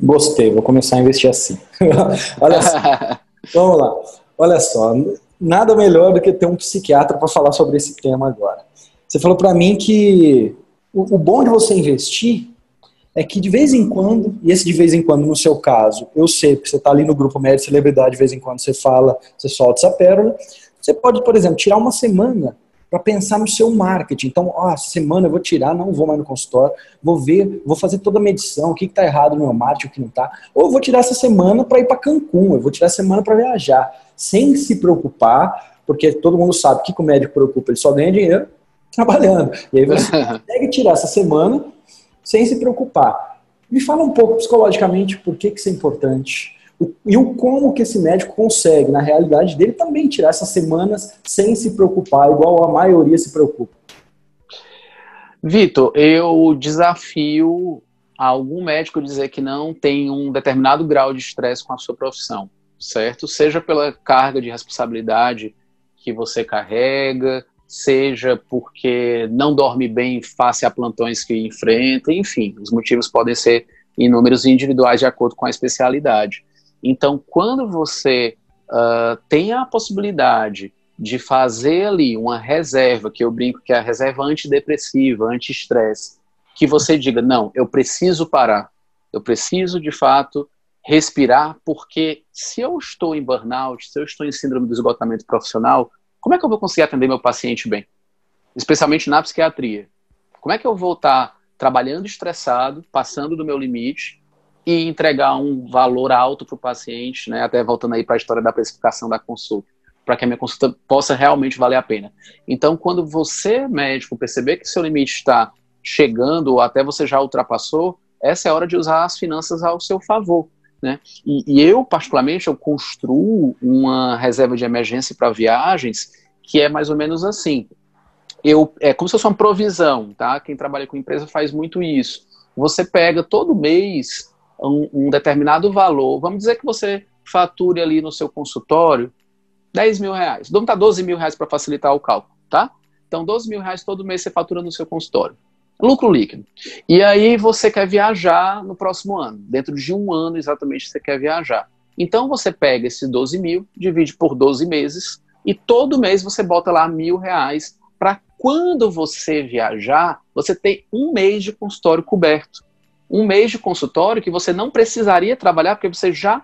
Gostei, vou começar a investir assim. Olha só. Vamos lá. Olha só, nada melhor do que ter um psiquiatra para falar sobre esse tema agora. Você falou para mim que o, o bom de você investir é que de vez em quando, e esse de vez em quando no seu caso, eu sei, porque você está ali no grupo médio celebridade, de vez em quando você fala, você solta essa pérola, você pode, por exemplo, tirar uma semana para pensar no seu marketing. Então, ó, essa semana eu vou tirar, não vou mais no consultório, vou ver, vou fazer toda a medição, o que está errado no meu marketing, o que não está. Ou eu vou tirar essa semana para ir para Cancún, eu vou tirar essa semana para viajar, sem se preocupar, porque todo mundo sabe que o médico preocupa, ele só ganha dinheiro trabalhando. E aí você consegue tirar essa semana sem se preocupar. Me fala um pouco psicologicamente por que, que isso é importante e o como que esse médico consegue, na realidade dele, também tirar essas semanas sem se preocupar, igual a maioria se preocupa. Vitor, eu desafio algum médico dizer que não tem um determinado grau de estresse com a sua profissão. certo? Seja pela carga de responsabilidade que você carrega, seja porque não dorme bem face a plantões que enfrenta, enfim, os motivos podem ser inúmeros e individuais de acordo com a especialidade. Então, quando você uh, tem a possibilidade de fazer ali uma reserva, que eu brinco que é a reserva antidepressiva, anti-estresse, que você diga, não, eu preciso parar, eu preciso de fato respirar, porque se eu estou em burnout, se eu estou em síndrome do esgotamento profissional, como é que eu vou conseguir atender meu paciente bem? Especialmente na psiquiatria. Como é que eu vou estar trabalhando estressado, passando do meu limite e entregar um valor alto para o paciente, né? Até voltando aí para a história da precificação da consulta, para que a minha consulta possa realmente valer a pena. Então, quando você, médico, perceber que seu limite está chegando ou até você já ultrapassou, essa é a hora de usar as finanças ao seu favor. Né? E, e eu, particularmente, eu construo uma reserva de emergência para viagens que é mais ou menos assim. Eu, é como se fosse uma provisão, tá? Quem trabalha com empresa faz muito isso. Você pega todo mês um, um determinado valor, vamos dizer que você fature ali no seu consultório 10 mil reais. Vamos dar 12 mil reais para facilitar o cálculo, tá? Então, 12 mil reais todo mês você fatura no seu consultório lucro líquido. E aí você quer viajar no próximo ano. Dentro de um ano, exatamente, você quer viajar. Então você pega esses 12 mil, divide por 12 meses, e todo mês você bota lá mil reais para quando você viajar, você ter um mês de consultório coberto. Um mês de consultório que você não precisaria trabalhar, porque você já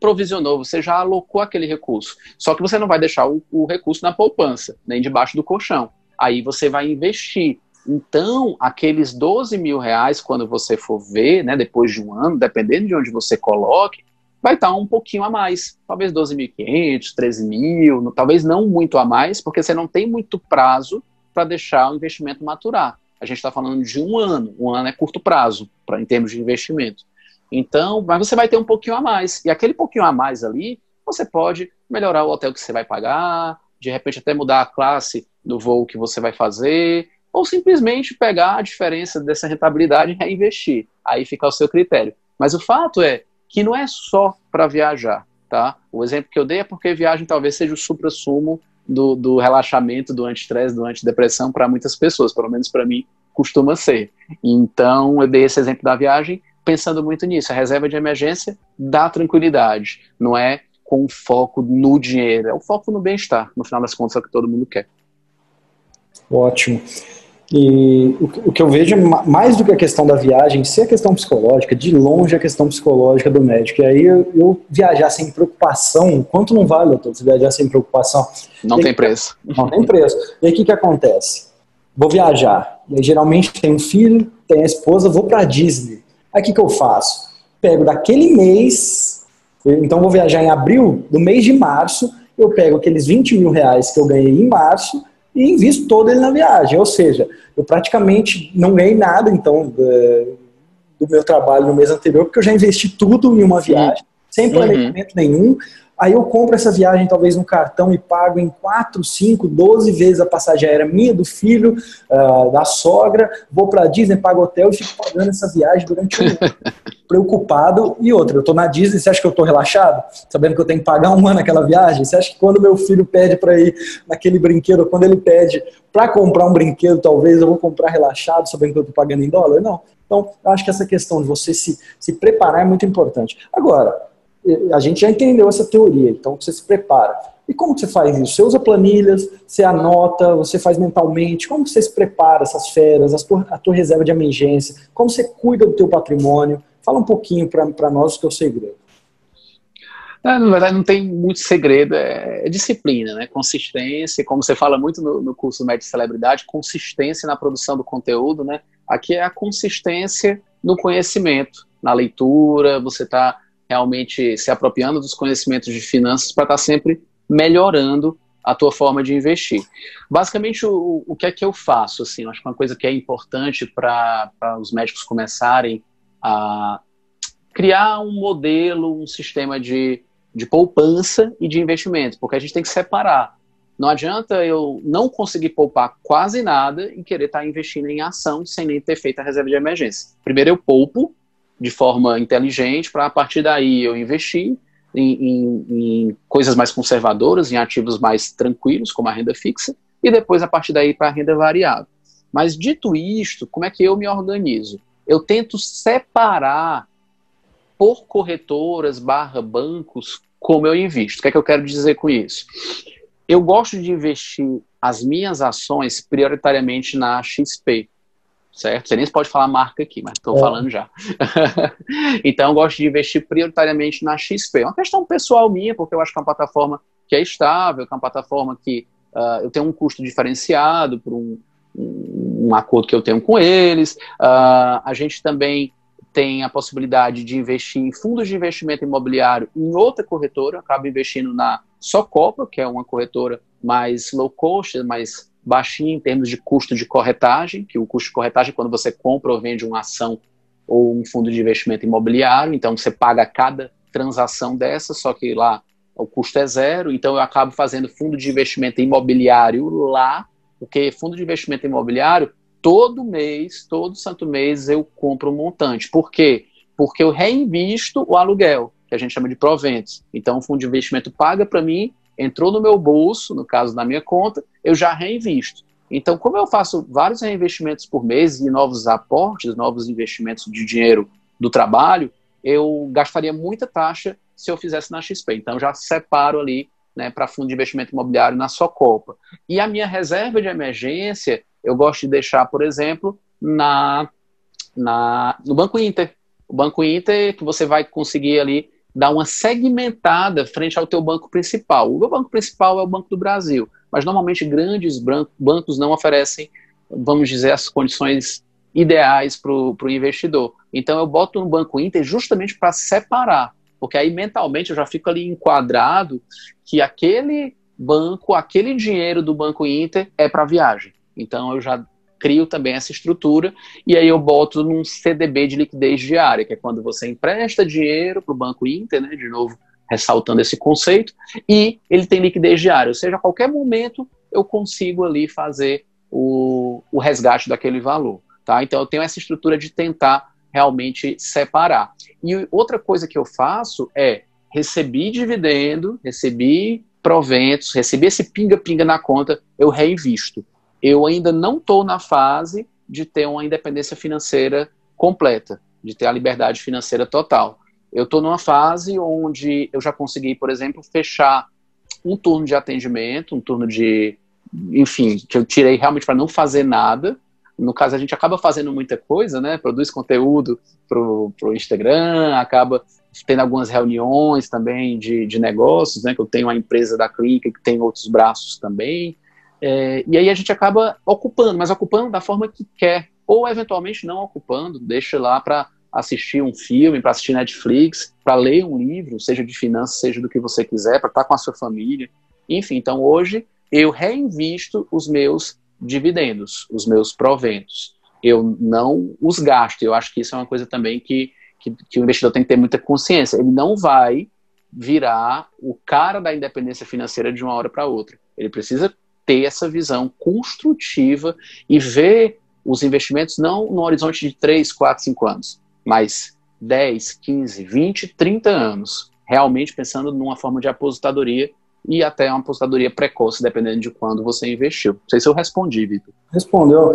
provisionou, você já alocou aquele recurso. Só que você não vai deixar o, o recurso na poupança, nem debaixo do colchão. Aí você vai investir então, aqueles 12 mil reais, quando você for ver, né, depois de um ano, dependendo de onde você coloque, vai estar um pouquinho a mais. Talvez 12.500, 13 mil, talvez não muito a mais, porque você não tem muito prazo para deixar o investimento maturar. A gente está falando de um ano, um ano é curto prazo pra, em termos de investimento. Então, mas você vai ter um pouquinho a mais. E aquele pouquinho a mais ali, você pode melhorar o hotel que você vai pagar, de repente até mudar a classe do voo que você vai fazer, ou simplesmente pegar a diferença dessa rentabilidade e reinvestir. Aí fica ao seu critério. Mas o fato é que não é só para viajar, tá? O exemplo que eu dei é porque viagem talvez seja o supra-sumo do, do relaxamento, do anti-estresse, do antidepressão para muitas pessoas, pelo menos para mim costuma ser. Então eu dei esse exemplo da viagem pensando muito nisso. A reserva de emergência dá tranquilidade, não é com foco no dinheiro, é o foco no bem-estar, no final das contas é o que todo mundo quer. Ótimo. E o, que eu vejo mais do que a questão da viagem, se a questão psicológica, de longe a questão psicológica do médico. E aí eu, eu viajar sem preocupação, quanto não vale, doutor, se viajar sem preocupação? Não tem preço. Não tem preço. E aí o que, que acontece? Vou viajar. E aí geralmente tem um filho, tem a esposa, vou para Disney. Aí o que, que eu faço? Pego daquele mês, então vou viajar em abril, do mês de março, eu pego aqueles 20 mil reais que eu ganhei em março e invisto todo ele na viagem. Ou seja, eu praticamente não ganhei nada, então, do meu trabalho no mês anterior, porque eu já investi tudo em uma viagem, sem uhum. planejamento uhum. nenhum. Aí eu compro essa viagem talvez no cartão e pago em 4, 5, 12 vezes a passagem aérea minha, do filho, uh, da sogra, vou para Disney, pago hotel e fico pagando essa viagem durante um ano. Preocupado. E outra, eu tô na Disney, você acha que eu tô relaxado? Sabendo que eu tenho que pagar um ano aquela viagem? Você acha que quando meu filho pede para ir naquele brinquedo, quando ele pede para comprar um brinquedo, talvez eu vou comprar relaxado, sabendo que eu tô pagando em dólar? Não. Então, eu acho que essa questão de você se, se preparar é muito importante. Agora, a gente já entendeu essa teoria, então você se prepara. E como você faz isso? Você usa planilhas, você anota, você faz mentalmente, como você se prepara essas férias, a tua reserva de emergência, como você cuida do teu patrimônio? Fala um pouquinho para nós o o segredo. É, na verdade, não tem muito segredo, é, é, disciplina, né? Consistência, como você fala muito no, no curso Médio de Celebridade, consistência na produção do conteúdo, né? Aqui é a consistência no conhecimento, na leitura, você está realmente se apropriando dos conhecimentos de finanças para estar tá sempre melhorando a tua forma de investir. Basicamente, o, o que é que eu faço? Assim, eu acho que uma coisa que é importante para os médicos começarem a criar um modelo, um sistema de, de poupança e de investimento, porque a gente tem que separar. Não adianta eu não conseguir poupar quase nada e querer estar tá investindo em ação sem nem ter feito a reserva de emergência. Primeiro eu poupo de forma inteligente para a partir daí eu investir em, em, em coisas mais conservadoras, em ativos mais tranquilos, como a renda fixa, e depois, a partir daí, para a renda variável. Mas, dito isto, como é que eu me organizo? Eu tento separar por corretoras barra bancos como eu invisto. O que é que eu quero dizer com isso? Eu gosto de investir as minhas ações prioritariamente na XP, certo? Você nem pode falar marca aqui, mas estou é. falando já. então, eu gosto de investir prioritariamente na XP. É uma questão pessoal minha, porque eu acho que é uma plataforma que é estável, que é uma plataforma que uh, eu tenho um custo diferenciado por um, um, um acordo que eu tenho com eles. Uh, a gente também tem a possibilidade de investir em fundos de investimento imobiliário em outra corretora, eu acabo investindo na Socopa, que é uma corretora mais low cost, mais baixinha em termos de custo de corretagem, que o custo de corretagem é quando você compra ou vende uma ação ou um fundo de investimento imobiliário, então você paga cada transação dessa, só que lá o custo é zero, então eu acabo fazendo fundo de investimento imobiliário lá, porque fundo de investimento imobiliário, todo mês, todo santo mês eu compro um montante. Por quê? Porque eu reinvisto o aluguel, que a gente chama de proventos. Então o fundo de investimento paga para mim entrou no meu bolso, no caso da minha conta, eu já reinvisto. Então, como eu faço vários reinvestimentos por mês e novos aportes, novos investimentos de dinheiro do trabalho, eu gastaria muita taxa se eu fizesse na XP. Então, eu já separo ali né, para fundo de investimento imobiliário na Socopa. E a minha reserva de emergência, eu gosto de deixar, por exemplo, na, na, no Banco Inter. O Banco Inter, que você vai conseguir ali dar uma segmentada frente ao teu banco principal. O meu banco principal é o Banco do Brasil, mas normalmente grandes bancos não oferecem, vamos dizer, as condições ideais para o investidor. Então eu boto no Banco Inter justamente para separar, porque aí mentalmente eu já fico ali enquadrado que aquele banco, aquele dinheiro do Banco Inter é para viagem. Então eu já crio também essa estrutura e aí eu boto num CDB de liquidez diária, que é quando você empresta dinheiro para o Banco Inter, né, de novo ressaltando esse conceito, e ele tem liquidez diária, ou seja, a qualquer momento eu consigo ali fazer o, o resgate daquele valor. Tá? Então eu tenho essa estrutura de tentar realmente separar. E outra coisa que eu faço é recebi dividendo, recebi proventos, recebi esse pinga-pinga na conta, eu reinvisto eu ainda não estou na fase de ter uma independência financeira completa, de ter a liberdade financeira total. Eu estou numa fase onde eu já consegui, por exemplo, fechar um turno de atendimento, um turno de, enfim, que eu tirei realmente para não fazer nada. No caso, a gente acaba fazendo muita coisa, né? Produz conteúdo para o Instagram, acaba tendo algumas reuniões também de, de negócios, né? Que eu tenho a empresa da Clica, que tem outros braços também. É, e aí a gente acaba ocupando, mas ocupando da forma que quer, ou eventualmente não ocupando, deixa lá para assistir um filme, para assistir Netflix, para ler um livro, seja de finanças, seja do que você quiser, para estar tá com a sua família. Enfim, então hoje eu reinvisto os meus dividendos, os meus proventos. Eu não os gasto. Eu acho que isso é uma coisa também que, que, que o investidor tem que ter muita consciência. Ele não vai virar o cara da independência financeira de uma hora para outra. Ele precisa ter essa visão construtiva e ver os investimentos não no horizonte de 3, 4, 5 anos, mas 10, 15, 20, 30 anos, realmente pensando numa forma de aposentadoria e até uma aposentadoria precoce, dependendo de quando você investiu. Não sei se eu respondi, Vitor. Respondeu.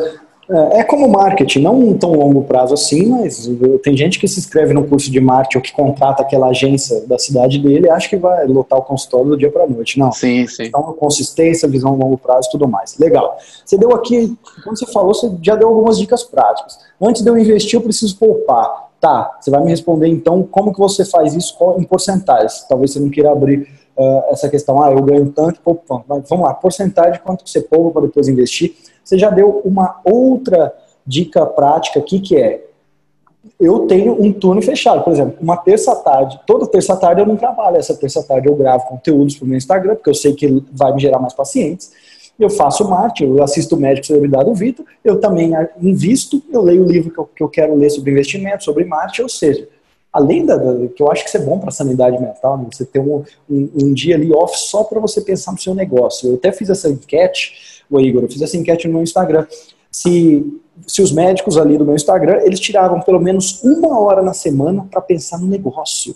É, é como marketing, não um tão longo prazo assim, mas tem gente que se inscreve no curso de marketing ou que contrata aquela agência da cidade dele e acha que vai lotar o consultório do dia para noite. Não. Sim, sim. Então, consistência, visão a longo prazo e tudo mais. Legal. Você deu aqui, quando você falou, você já deu algumas dicas práticas. Antes de eu investir, eu preciso poupar. Tá, você vai me responder então como que você faz isso em porcentagens. Talvez você não queira abrir uh, essa questão, ah, eu ganho tanto, poupo tanto. Mas vamos lá, porcentagem, quanto que você poupa para depois investir você já deu uma outra dica prática aqui que é eu tenho um turno fechado, por exemplo, uma terça-tarde, toda terça-tarde eu não trabalho, essa terça-tarde eu gravo conteúdos para o meu Instagram, porque eu sei que vai me gerar mais pacientes, eu faço marketing, eu assisto o Médico Celebridade do Vitor, eu também invisto, eu leio o livro que eu, que eu quero ler sobre investimento, sobre marketing, ou seja, além da, da, que eu acho que isso é bom para a sanidade mental, né? você ter um, um, um, dia ali off só para você pensar no seu negócio. Eu até fiz essa enquete, o Igor, eu fiz essa enquete no meu Instagram, se, se os médicos ali do meu Instagram, eles tiravam pelo menos uma hora na semana para pensar no negócio.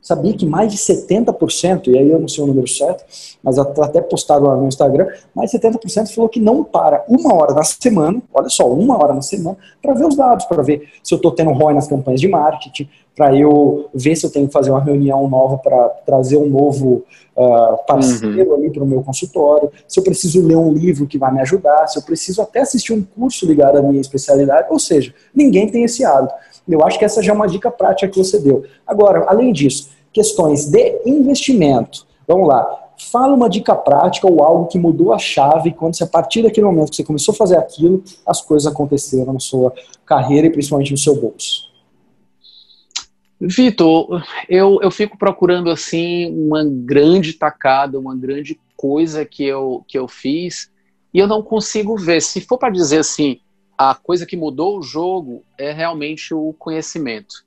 Sabia que mais de 70%, e aí eu não sei o número certo, mas até postado lá no Instagram, mais de 70% falou que não para uma hora na semana, olha só, uma hora na semana, para ver os dados, para ver se eu estou tendo ROI nas campanhas de marketing, para eu ver se eu tenho que fazer uma reunião nova para trazer um novo uh, parceiro uhum. ali para o meu consultório, se eu preciso ler um livro que vai me ajudar, se eu preciso até assistir um curso ligado à minha especialidade, ou seja, ninguém tem esse hábito. Eu acho que essa já é uma dica prática que você deu. Agora, além disso, questões de investimento. Vamos lá. Fala uma dica prática ou algo que mudou a chave quando você, a partir daquele momento que você começou a fazer aquilo, as coisas aconteceram na sua carreira e principalmente no seu bolso. Vitor, eu, eu fico procurando assim uma grande tacada, uma grande coisa que eu, que eu fiz e eu não consigo ver. Se for para dizer assim, a coisa que mudou o jogo é realmente o conhecimento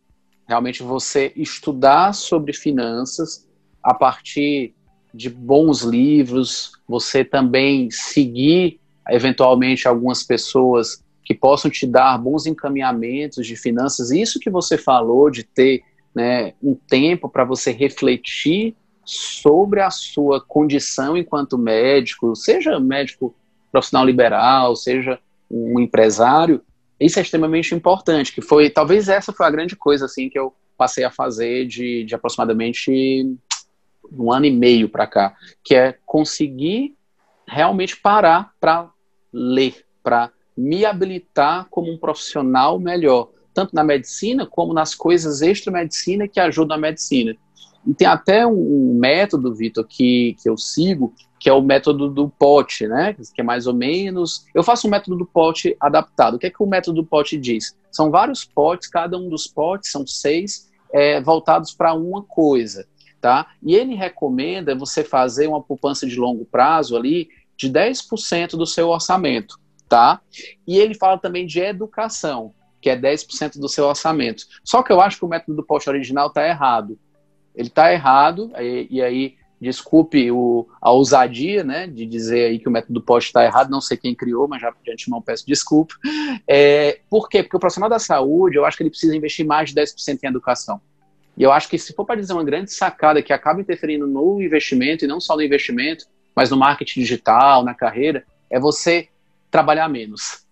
realmente você estudar sobre finanças a partir de bons livros, você também seguir eventualmente algumas pessoas que possam te dar bons encaminhamentos de finanças. Isso que você falou de ter né, um tempo para você refletir sobre a sua condição enquanto médico, seja médico profissional liberal, seja um empresário, isso é extremamente importante, que foi, talvez essa foi a grande coisa, assim, que eu passei a fazer de, de aproximadamente um ano e meio para cá, que é conseguir realmente parar para ler, para me habilitar como um profissional melhor, tanto na medicina como nas coisas extra-medicina que ajudam a medicina. E tem até um método, Vitor, que, que eu sigo, que é o método do pote, né? Que é mais ou menos. Eu faço um método do pote adaptado. O que é que o método do pote diz? São vários potes, cada um dos potes são seis, é, voltados para uma coisa, tá? E ele recomenda você fazer uma poupança de longo prazo ali de 10% do seu orçamento, tá? E ele fala também de educação, que é 10% do seu orçamento. Só que eu acho que o método do pote original está errado. Ele está errado, e, e aí desculpe o, a ousadia, né, de dizer aí que o método POST está errado, não sei quem criou, mas já de antemão peço desculpa. É, por quê? Porque o profissional da saúde, eu acho que ele precisa investir mais de 10% em educação. E eu acho que se for para dizer uma grande sacada que acaba interferindo no investimento, e não só no investimento, mas no marketing digital, na carreira, é você trabalhar menos.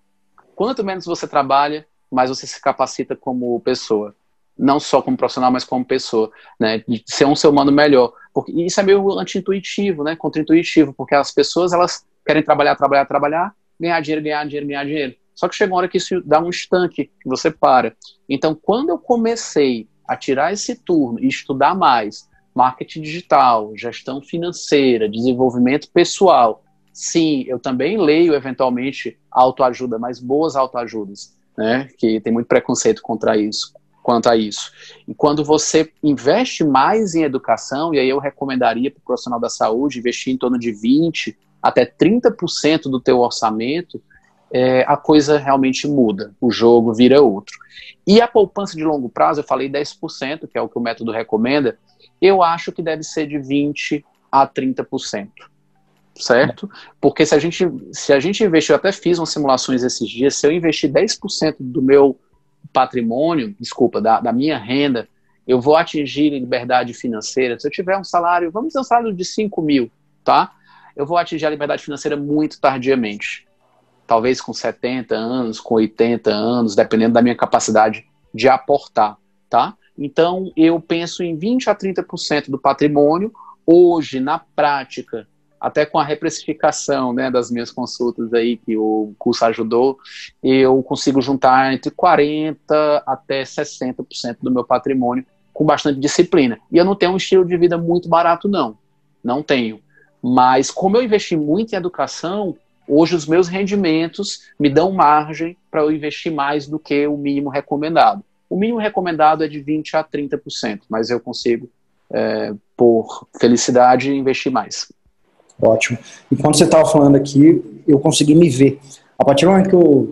Quanto menos você trabalha, mais você se capacita como pessoa não só como profissional, mas como pessoa, né? De ser um ser humano melhor. Porque isso é meio anti-intuitivo, né? Contra-intuitivo, porque as pessoas elas querem trabalhar, trabalhar, trabalhar, ganhar dinheiro, ganhar dinheiro, ganhar dinheiro. Só que chega uma hora que isso dá um estanque, que você para. Então, quando eu comecei a tirar esse turno e estudar mais marketing digital, gestão financeira, desenvolvimento pessoal, sim, eu também leio eventualmente autoajuda, mas boas autoajudas, né? Que tem muito preconceito contra isso quanto a isso. E quando você investe mais em educação, e aí eu recomendaria para o profissional da saúde investir em torno de 20% até 30% do teu orçamento, é, a coisa realmente muda, o jogo vira outro. E a poupança de longo prazo, eu falei 10%, que é o que o método recomenda, eu acho que deve ser de 20% a 30%. Certo? Porque se a gente, se a gente investir, eu até fiz umas simulações esses dias, se eu investir 10% do meu patrimônio, desculpa, da, da minha renda, eu vou atingir liberdade financeira. Se eu tiver um salário, vamos dizer um salário de 5 mil, tá? Eu vou atingir a liberdade financeira muito tardiamente. Talvez com 70 anos, com 80 anos, dependendo da minha capacidade de aportar, tá? Então, eu penso em 20 a 30% do patrimônio. Hoje, na prática, até com a reprecificação né, das minhas consultas aí, que o curso ajudou, eu consigo juntar entre 40% até 60% do meu patrimônio com bastante disciplina. E eu não tenho um estilo de vida muito barato, não. Não tenho. Mas como eu investi muito em educação, hoje os meus rendimentos me dão margem para eu investir mais do que o mínimo recomendado. O mínimo recomendado é de 20% a 30%, mas eu consigo, é, por felicidade, investir mais. Ótimo. E quando você estava falando aqui, eu consegui me ver. A partir do momento que eu,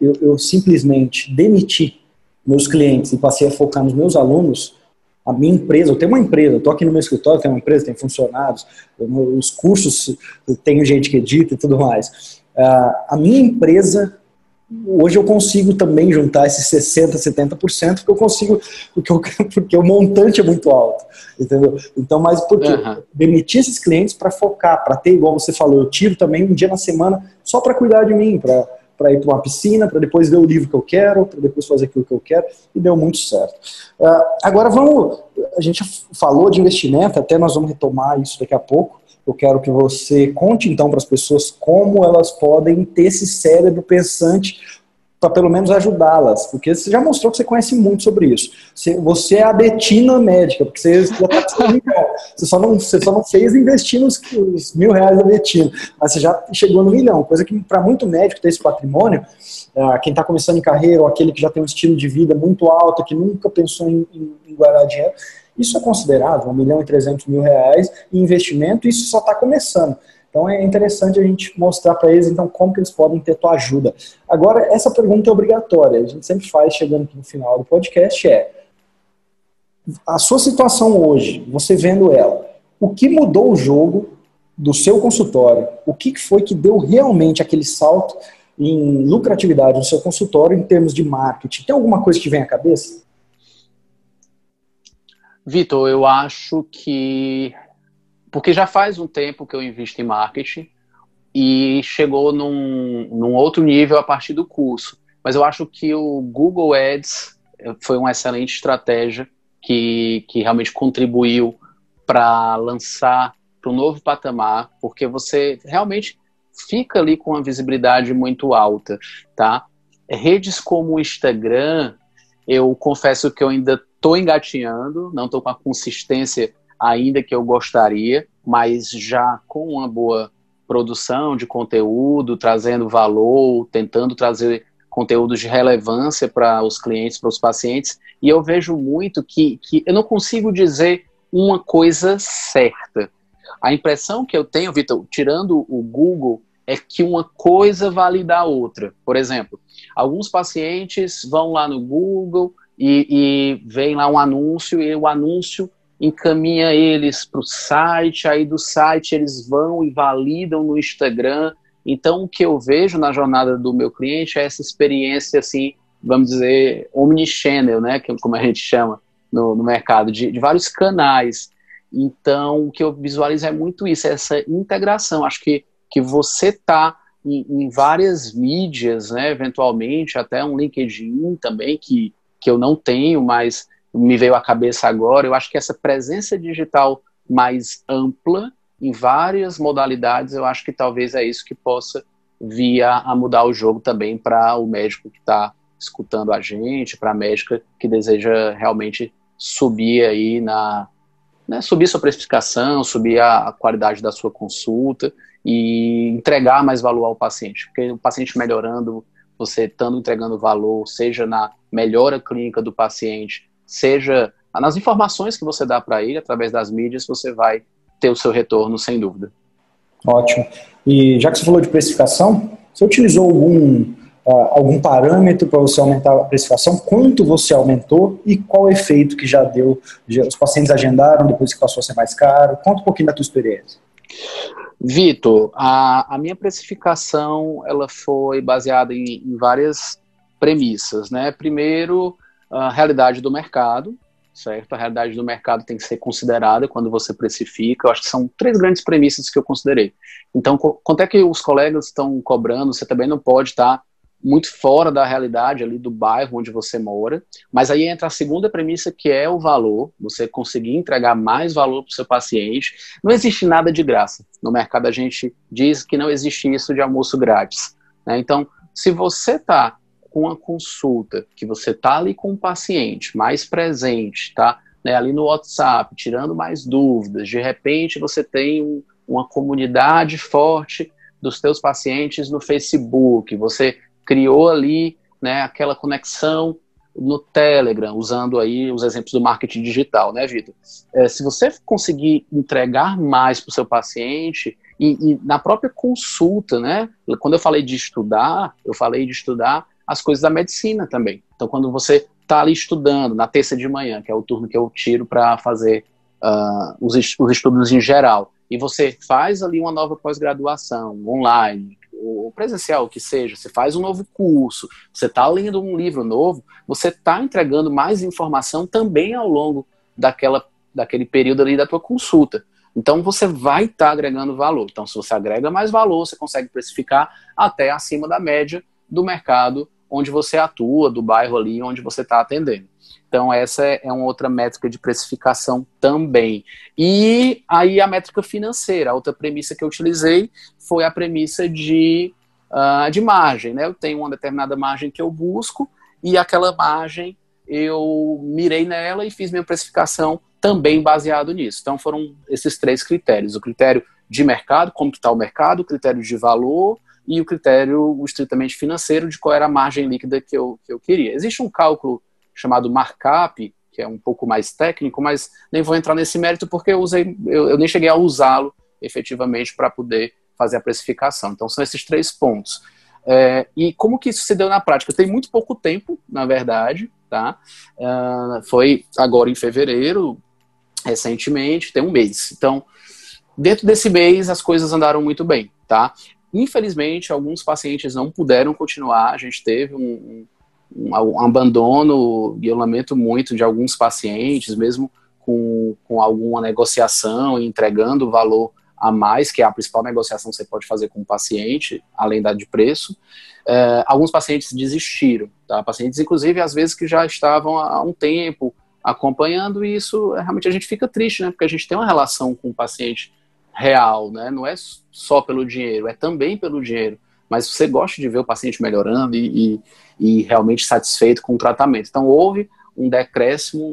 eu, eu simplesmente demiti meus clientes e passei a focar nos meus alunos, a minha empresa, eu tenho uma empresa, eu estou aqui no meu escritório, tenho uma empresa, tenho funcionários, os cursos, eu tenho gente que edita e tudo mais. Uh, a minha empresa hoje eu consigo também juntar esses 60%, 70%, porque eu consigo, porque, eu, porque o montante é muito alto, entendeu? Então, mas porque uhum. demitir esses clientes para focar, para ter, igual você falou, eu tiro também um dia na semana só para cuidar de mim, para para ir para uma piscina, para depois ler o livro que eu quero, para depois fazer aquilo que eu quero, e deu muito certo. Uh, agora vamos, a gente falou de investimento, até nós vamos retomar isso daqui a pouco. Eu quero que você conte então para as pessoas como elas podem ter esse cérebro pensante para pelo menos ajudá-las, porque você já mostrou que você conhece muito sobre isso. Você, é a Betina médica, porque você já está você só não Você só não fez investir nos, nos mil reais da Betina, mas você já chegou no milhão, coisa que para muito médico ter esse patrimônio, é, quem está começando em carreira ou aquele que já tem um estilo de vida muito alto, que nunca pensou em, em, em guardar dinheiro, isso é considerável, 1 milhão e 300 mil reais em investimento, isso só está começando. Então é interessante a gente mostrar para eles então como que eles podem ter tua ajuda. Agora, essa pergunta é obrigatória, a gente sempre faz chegando no final do podcast é a sua situação hoje, você vendo ela, o que mudou o jogo do seu consultório? O que foi que deu realmente aquele salto em lucratividade no seu consultório em termos de marketing? Tem alguma coisa que vem à cabeça? Vitor, eu acho que. Porque já faz um tempo que eu invisto em marketing e chegou num, num outro nível a partir do curso. Mas eu acho que o Google Ads foi uma excelente estratégia que, que realmente contribuiu para lançar para um novo patamar, porque você realmente fica ali com uma visibilidade muito alta, tá? Redes como o Instagram, eu confesso que eu ainda estou engatinhando, não estou com a consistência ainda que eu gostaria, mas já com uma boa produção de conteúdo, trazendo valor, tentando trazer conteúdos de relevância para os clientes, para os pacientes, e eu vejo muito que, que eu não consigo dizer uma coisa certa. A impressão que eu tenho, Vitor, tirando o Google, é que uma coisa valida a outra. Por exemplo, alguns pacientes vão lá no Google, e, e vem lá um anúncio e o anúncio encaminha eles para o site, aí do site eles vão e validam no Instagram. Então, o que eu vejo na jornada do meu cliente é essa experiência, assim, vamos dizer, omnichannel, né, como a gente chama no, no mercado, de, de, vários canais. Então, o que eu visualizo é muito isso, é essa integração. Acho que, que você está em, em, várias mídias, né, eventualmente, até um LinkedIn também, que que eu não tenho, mas me veio à cabeça agora. Eu acho que essa presença digital mais ampla, em várias modalidades, eu acho que talvez é isso que possa vir a, mudar o jogo também para o médico que está escutando a gente, para a médica que deseja realmente subir aí na. Né, subir sua precificação, subir a, a qualidade da sua consulta e entregar mais valor ao paciente. Porque o paciente melhorando você estando entregando valor, seja na melhora clínica do paciente, seja nas informações que você dá para ele através das mídias, você vai ter o seu retorno sem dúvida. Ótimo. E já que você falou de precificação, você utilizou algum, uh, algum parâmetro para você aumentar a precificação? Quanto você aumentou e qual o efeito que já deu? Os pacientes agendaram depois que passou a ser mais caro? Conta um pouquinho da tua experiência. Vitor, a, a, minha precificação ela foi baseada em, em, várias premissas, né? Primeiro, a realidade do mercado, certo? A realidade do mercado tem que ser considerada quando você precifica. Eu acho que são três grandes premissas que eu considerei. Então, quanto é que os colegas estão cobrando? Você também não pode estar muito fora da realidade ali do bairro onde você mora. Mas aí entra a segunda premissa, que é o valor, você conseguir entregar mais valor para o seu paciente. Não existe nada de graça. No mercado a gente diz que não existe isso de almoço grátis. Né? Então, se você está com consulta, que você está ali com o paciente mais presente, tá? Né, ali no WhatsApp, tirando mais dúvidas, de repente você tem um, uma comunidade forte dos teus pacientes no Facebook, você criou ali né, aquela conexão no Telegram, usando aí os exemplos do marketing digital, né, Vitor? É, se você conseguir entregar mais para o seu paciente e, e, na própria consulta, né? Quando eu falei de estudar, eu falei de estudar as coisas da medicina também. Então, quando você está ali estudando na terça de manhã, que é o turno que eu tiro para fazer uh, os, os estudos em geral, e você faz ali uma nova pós-graduação online, ou presencial, o que seja, você faz um novo curso, você está lendo um livro novo, você está entregando mais informação também ao longo daquela, daquele período ali da tua consulta. Então você vai estar tá agregando valor. Então, se você agrega mais valor, você consegue precificar até acima da média do mercado onde você atua, do bairro ali onde você está atendendo. Então, essa é uma outra métrica de precificação também. E aí a métrica financeira, a outra premissa que eu utilizei foi a premissa de, uh, de margem. Né? Eu tenho uma determinada margem que eu busco e aquela margem eu mirei nela e fiz minha precificação também baseado nisso. Então foram esses três critérios: o critério de mercado, como está o mercado, o critério de valor e o critério estritamente financeiro de qual era a margem líquida que eu, que eu queria. Existe um cálculo chamado markup, que é um pouco mais técnico, mas nem vou entrar nesse mérito porque eu, usei, eu, eu nem cheguei a usá-lo efetivamente para poder fazer a precificação. Então são esses três pontos. É, e como que isso se deu na prática? Tem muito pouco tempo, na verdade, tá? Uh, foi agora em fevereiro, recentemente, tem um mês. Então, dentro desse mês, as coisas andaram muito bem, tá? Infelizmente, alguns pacientes não puderam continuar, a gente teve um, um, um abandono, e eu lamento muito, de alguns pacientes, mesmo com, com alguma negociação, entregando valor a mais, que é a principal negociação que você pode fazer com o paciente, além da de preço. É, alguns pacientes desistiram, tá? Pacientes, inclusive, às vezes que já estavam há um tempo acompanhando e isso, realmente a gente fica triste, né? Porque a gente tem uma relação com o paciente real, né? Não é só pelo dinheiro, é também pelo dinheiro. Mas você gosta de ver o paciente melhorando e, e, e realmente satisfeito com o tratamento. Então, houve um decréscimo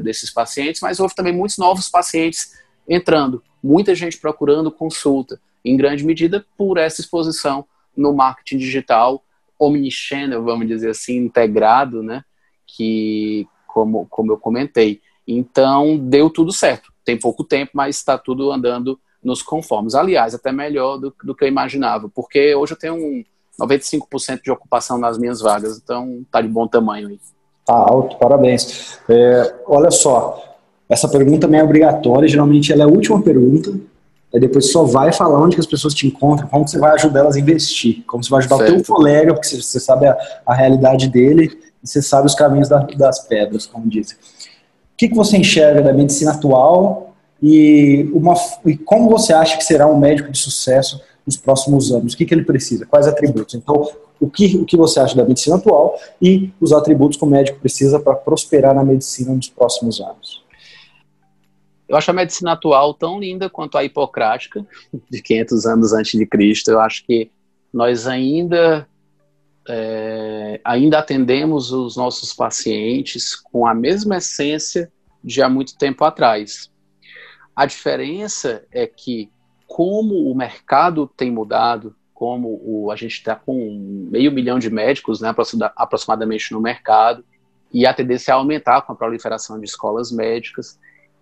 desses pacientes, mas houve também muitos novos pacientes entrando, muita gente procurando consulta, em grande medida por essa exposição no marketing digital omnichannel, vamos dizer assim, integrado, né? Que, como, como eu comentei. Então, deu tudo certo. Tem pouco tempo, mas está tudo andando nos conformes. Aliás, até melhor do, do que eu imaginava, porque hoje eu tenho um 95% de ocupação nas minhas vagas, então tá de bom tamanho aí. Tá alto, parabéns. É, olha só, essa pergunta também é obrigatória, geralmente ela é a última pergunta, aí depois só vai falar onde que as pessoas te encontram, como você vai ajudar elas a investir, como você vai ajudar certo. o teu colega, porque você sabe a, a, realidade dele e você sabe os caminhos da, das pedras, como dizem. O que, que você enxerga da medicina atual e, uma, e como você acha que será um médico de sucesso nos próximos anos? O que, que ele precisa? Quais atributos? Então, o que, o que você acha da medicina atual e os atributos que o médico precisa para prosperar na medicina nos próximos anos? Eu acho a medicina atual tão linda quanto a hipocrática, de 500 anos antes de Cristo. Eu acho que nós ainda é, ainda atendemos os nossos pacientes com a mesma essência de há muito tempo atrás. A diferença é que, como o mercado tem mudado, como o, a gente está com meio milhão de médicos né, aproximadamente no mercado, e a tendência é aumentar com a proliferação de escolas médicas,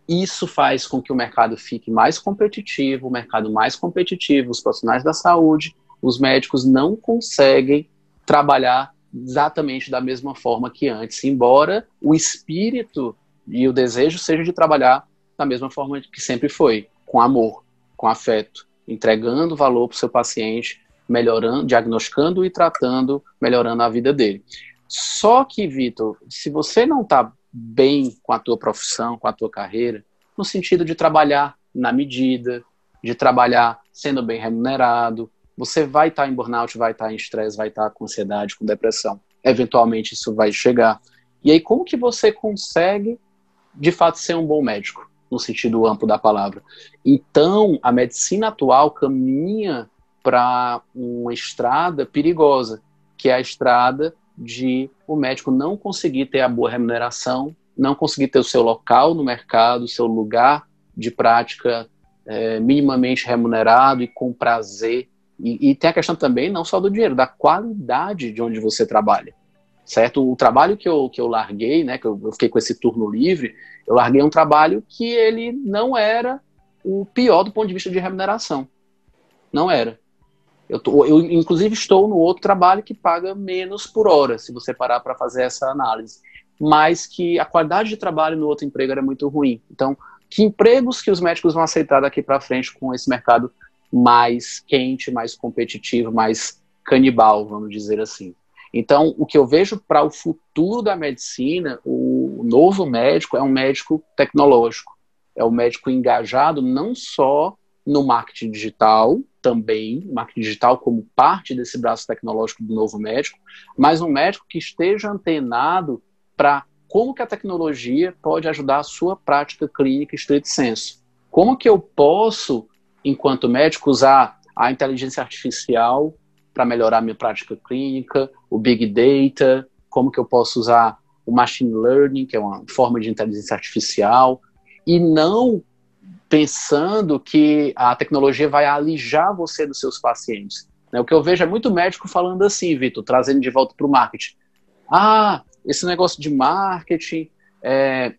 isso faz com que o mercado fique mais competitivo, o mercado mais competitivo, os profissionais da saúde, os médicos não conseguem trabalhar exatamente da mesma forma que antes, embora o espírito e o desejo seja de trabalhar da mesma forma que sempre foi, com amor, com afeto, entregando valor para o seu paciente, melhorando, diagnosticando e tratando, melhorando a vida dele. Só que, Vitor, se você não está bem com a tua profissão, com a tua carreira, no sentido de trabalhar na medida, de trabalhar sendo bem remunerado. Você vai estar em burnout, vai estar em estresse, vai estar com ansiedade, com depressão. Eventualmente isso vai chegar. E aí como que você consegue de fato ser um bom médico, no sentido amplo da palavra? Então, a medicina atual caminha para uma estrada perigosa, que é a estrada de o médico não conseguir ter a boa remuneração, não conseguir ter o seu local no mercado, o seu lugar de prática é, minimamente remunerado e com prazer. E, e, tem a questão também não só do dinheiro, da qualidade de onde você trabalha. Certo? O trabalho que eu, que eu larguei, né, que eu, eu fiquei com esse turno livre, eu larguei um trabalho que ele não era o pior do ponto de vista de remuneração. Não era. Eu, tô, eu, inclusive, estou no outro trabalho que paga menos por hora, se você parar para fazer essa análise. Mas que a qualidade de trabalho no outro emprego era muito ruim. Então, que empregos que os médicos vão aceitar daqui para frente com esse mercado mais quente, mais competitivo, mais canibal, vamos dizer assim. Então, o que eu vejo para o futuro da medicina, o novo médico é um médico tecnológico, é um médico engajado não só no marketing digital, também, marketing digital como parte desse braço tecnológico do novo médico, mas um médico que esteja antenado para como que a tecnologia pode ajudar a sua prática clínica estrito senso. Como que eu posso, enquanto médico, usar a inteligência artificial para melhorar minha prática clínica, o big data, como que eu posso usar o machine learning, que é uma forma de inteligência artificial, e não pensando que a tecnologia vai alijar você dos seus pacientes. Né? O que eu vejo é muito médico falando assim, Vitor, trazendo de volta para o marketing. Ah, esse negócio de marketing é,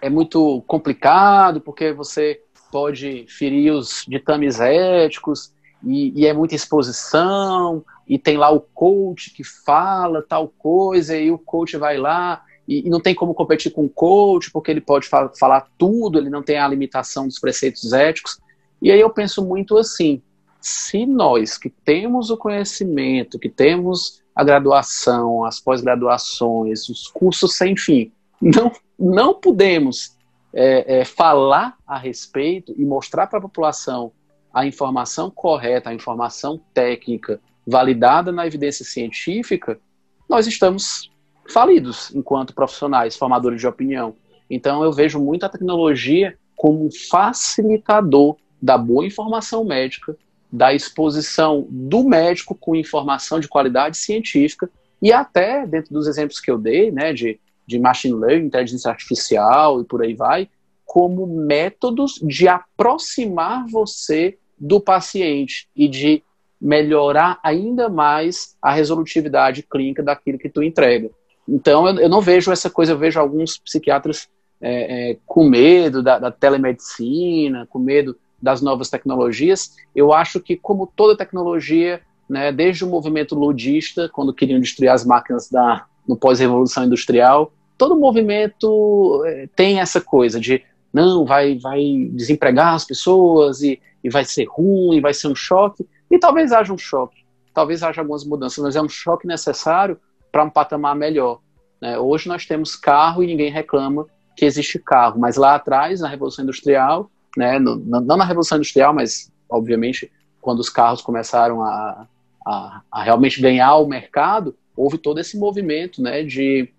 é muito complicado porque você pode ferir os ditames éticos e, e, é muita exposição e tem lá o coach que fala tal coisa e o coach vai lá e, e não tem como competir com o coach porque ele pode fa falar tudo, ele não tem a limitação dos preceitos éticos. E aí eu penso muito assim, se nós que temos o conhecimento, que temos a graduação, as pós-graduações, os cursos sem fim. Não, não podemos é, é, falar a respeito e mostrar para a população a informação correta, a informação técnica, validada na evidência científica, nós estamos falidos enquanto profissionais, formadores de opinião. Então, eu vejo muito a tecnologia como um facilitador da boa informação médica, da exposição do médico com informação de qualidade científica e até, dentro dos exemplos que eu dei, né, de, de machine learning, inteligência artificial e por aí vai, como métodos de aproximar você do paciente e de melhorar ainda mais a resolutividade clínica daquilo que tu entrega. Então, eu, eu não vejo essa coisa, eu vejo alguns psiquiatras é, é, com medo da, da telemedicina, com medo das novas tecnologias. Eu acho que, como toda tecnologia, né, desde o movimento ludista, quando queriam destruir as máquinas da, no pós-revolução industrial, todo movimento eh, tem essa coisa de não, vai, vai desempregar as pessoas e, e vai ser ruim, vai ser um choque. E talvez haja um choque, talvez haja algumas mudanças, mas é um choque necessário para um patamar melhor. Né? Hoje nós temos carro e ninguém reclama que existe carro, mas lá atrás, na Revolução Industrial, né, no, não na Revolução Industrial, mas, obviamente, quando os carros começaram a, a, a, realmente ganhar o mercado, houve todo esse movimento né, de,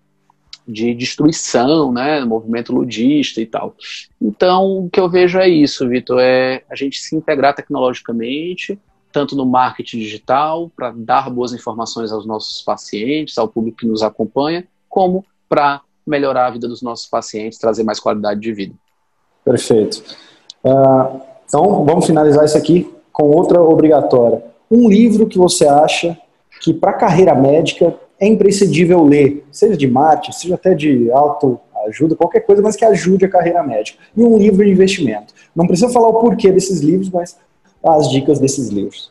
de destruição, né, movimento ludista e tal. Então, o que eu vejo é isso, Vitor, é a gente se integrar tecnologicamente, tanto no marketing digital, para dar boas informações aos nossos pacientes, ao público que nos acompanha, como para melhorar a vida dos nossos pacientes, trazer mais qualidade de vida. Perfeito. Uh, então, vamos finalizar isso aqui com outra obrigatória. Um livro que você acha que para a carreira médica é imprescindível ler, seja de marketing, seja até de autoajuda, qualquer coisa, mas que ajude a carreira médica. E um livro de investimento. Não precisa falar o porquê desses livros, mas as dicas desses livros.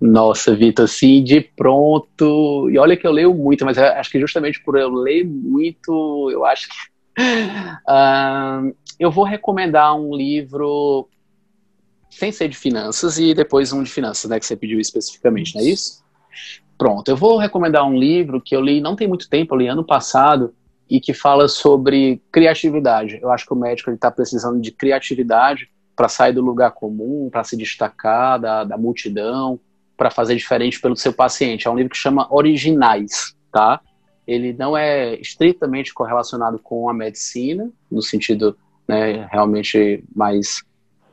Nossa, Vitor, assim, de pronto. E olha que eu leio muito, mas acho que justamente por eu ler muito, eu acho que. Uh, eu vou recomendar um livro sem ser de finanças e depois um de finanças, né, que você pediu especificamente, não é isso? Pronto, eu vou recomendar um livro que eu li não tem muito tempo, eu li ano passado, e que fala sobre criatividade. Eu acho que o médico está precisando de criatividade para sair do lugar comum, para se destacar da, da multidão, para fazer diferente pelo seu paciente. É um livro que chama Originais, tá? Ele não é estritamente correlacionado com a medicina, no sentido né, realmente mais,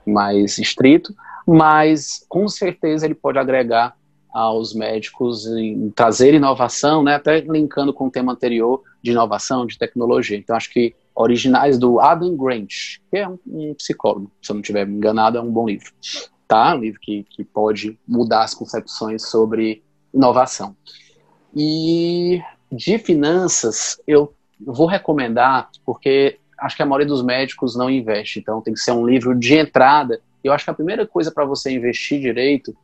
mais estrito, mas com certeza ele pode agregar aos médicos em trazer inovação, né, até linkando com o tema anterior de inovação, de tecnologia. Então, acho que originais do Adam Grant, que é um, um psicólogo, se eu não estiver enganado, é um bom livro. Tá? Um livro que, que pode mudar as concepções sobre inovação. E de finanças, eu vou recomendar, porque acho que a maioria dos médicos não investe, então tem que ser um livro de entrada. Eu acho que a primeira coisa para você investir direito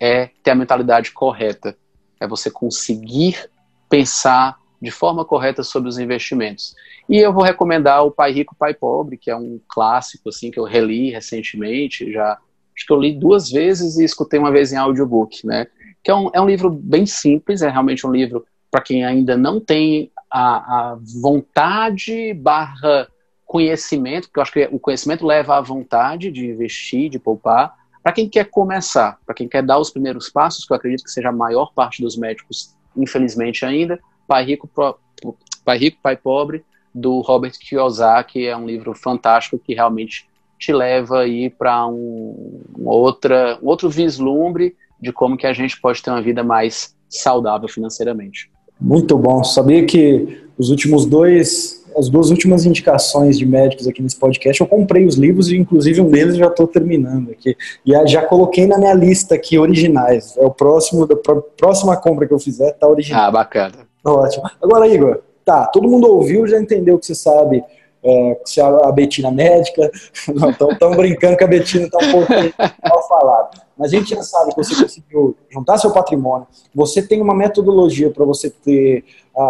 é ter a mentalidade correta, é você conseguir pensar de forma correta sobre os investimentos. E eu vou recomendar o Pai Rico, Pai Pobre, que é um clássico assim que eu reli recentemente, já acho que eu li duas vezes e escutei uma vez em audiobook, né? Que é um, é um livro bem simples, é realmente um livro para quem ainda não tem a, a vontade barra conhecimento, porque eu acho que o conhecimento leva à vontade de investir, de poupar, para quem quer começar, para quem quer dar os primeiros passos, que eu acredito que seja a maior parte dos médicos, infelizmente ainda, Pai Rico, Pro, Pai Rico, Pai Pobre, do Robert Kiyosaki, é um livro fantástico que realmente te leva aí para um, um, outra, um outro vislumbre de como que a gente pode ter uma vida mais saudável financeiramente. Muito bom. Sabia que os últimos dois, as duas últimas indicações de médicos aqui nesse podcast, eu comprei os livros e inclusive um deles já estou terminando aqui. E já coloquei na minha lista aqui originais. É o próximo, da próxima compra que eu fizer, tá original. Ah, bacana. Ótimo. Agora, Igor, tá, todo mundo ouviu, já entendeu que você sabe é, se a, a Betina médica, não, estão brincando que a Betina está um pouco mal falada. Mas a gente já sabe que você conseguiu juntar seu patrimônio, você tem uma metodologia para você ter a,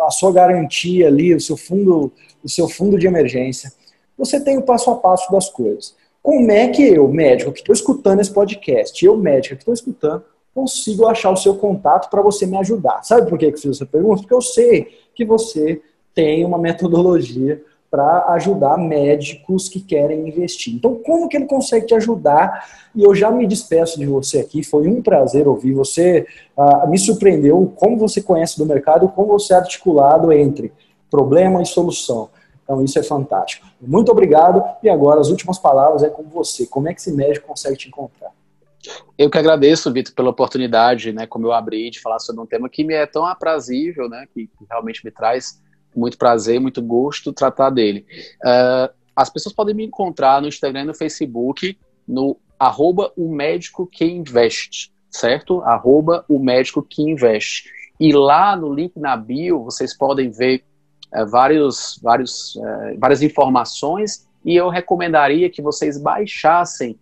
a sua garantia ali, o seu fundo, o seu fundo de emergência. Você tem o passo a passo das coisas. Como é que eu, médico, que estou escutando esse podcast, eu, médico, que estou escutando, consigo achar o seu contato para você me ajudar? Sabe por que eu fiz essa pergunta? Porque eu sei que você tem uma metodologia para ajudar médicos que querem investir. Então, como que ele consegue te ajudar? E eu já me despeço de você aqui, foi um prazer ouvir você, uh, me surpreendeu como você conhece do mercado, como você é articulado entre problema e solução. Então, isso é fantástico. Muito obrigado. E agora, as últimas palavras é com você. Como é que esse médico consegue te encontrar? Eu que agradeço, Vitor, pela oportunidade, né, como eu abri, de falar sobre um tema que me é tão aprazível, né, que realmente me traz muito prazer, muito gosto tratar dele. Uh, as pessoas podem me encontrar no Instagram e no Facebook, no arroba o médico que investe, certo? Arroba o médico que investe. E lá no link na bio, vocês podem ver uh, vários, vários, uh, várias informações e eu recomendaria que vocês baixassem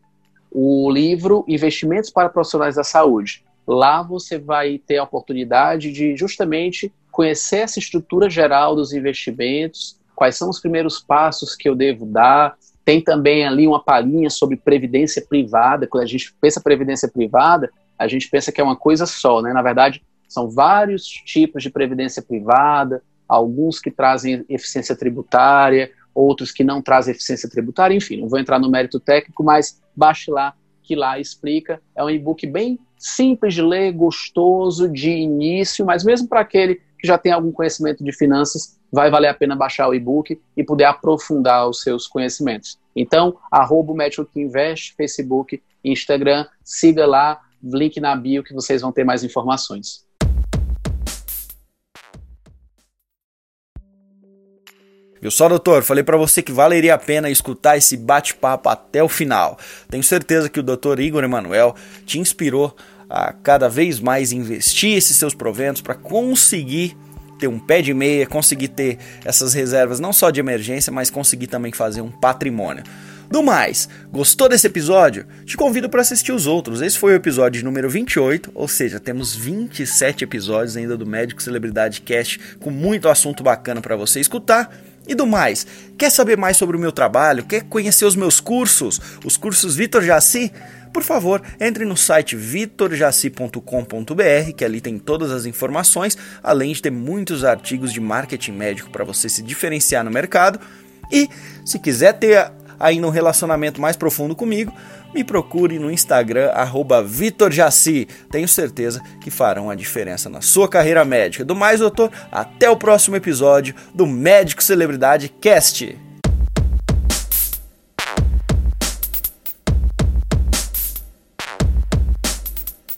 o livro Investimentos para Profissionais da Saúde. Lá você vai ter a oportunidade de justamente conhecer essa estrutura geral dos investimentos, quais são os primeiros passos que eu devo dar. Tem também ali uma palhinha sobre previdência privada. Quando a gente pensa previdência privada, a gente pensa que é uma coisa só, né? Na verdade, são vários tipos de previdência privada, alguns que trazem eficiência tributária, outros que não trazem eficiência tributária, enfim, não vou entrar no mérito técnico, mas baixe lá, que lá explica. É um e-book bem simples de ler, gostoso de início, mas mesmo para aquele que já tem algum conhecimento de finanças, vai valer a pena baixar o e-book e poder aprofundar os seus conhecimentos. Então, arroba o Médico que Investe, Facebook, Instagram, siga lá, link na bio que vocês vão ter mais informações. Viu só, doutor? Falei para você que valeria a pena escutar esse bate-papo até o final. Tenho certeza que o doutor Igor Emanuel te inspirou a cada vez mais investir esses seus proventos para conseguir ter um pé de meia, conseguir ter essas reservas não só de emergência, mas conseguir também fazer um patrimônio. Do mais, gostou desse episódio? Te convido para assistir os outros. Esse foi o episódio número 28, ou seja, temos 27 episódios ainda do Médico Celebridade Cast com muito assunto bacana para você escutar. E do mais, quer saber mais sobre o meu trabalho? Quer conhecer os meus cursos? Os cursos Vitor Jaci? Por favor, entre no site vitorjaci.com.br, que ali tem todas as informações, além de ter muitos artigos de marketing médico para você se diferenciar no mercado. E se quiser ter ainda um relacionamento mais profundo comigo, me procure no Instagram, VitorJaci. Tenho certeza que farão a diferença na sua carreira médica. Do mais, doutor, até o próximo episódio do Médico Celebridade Cast.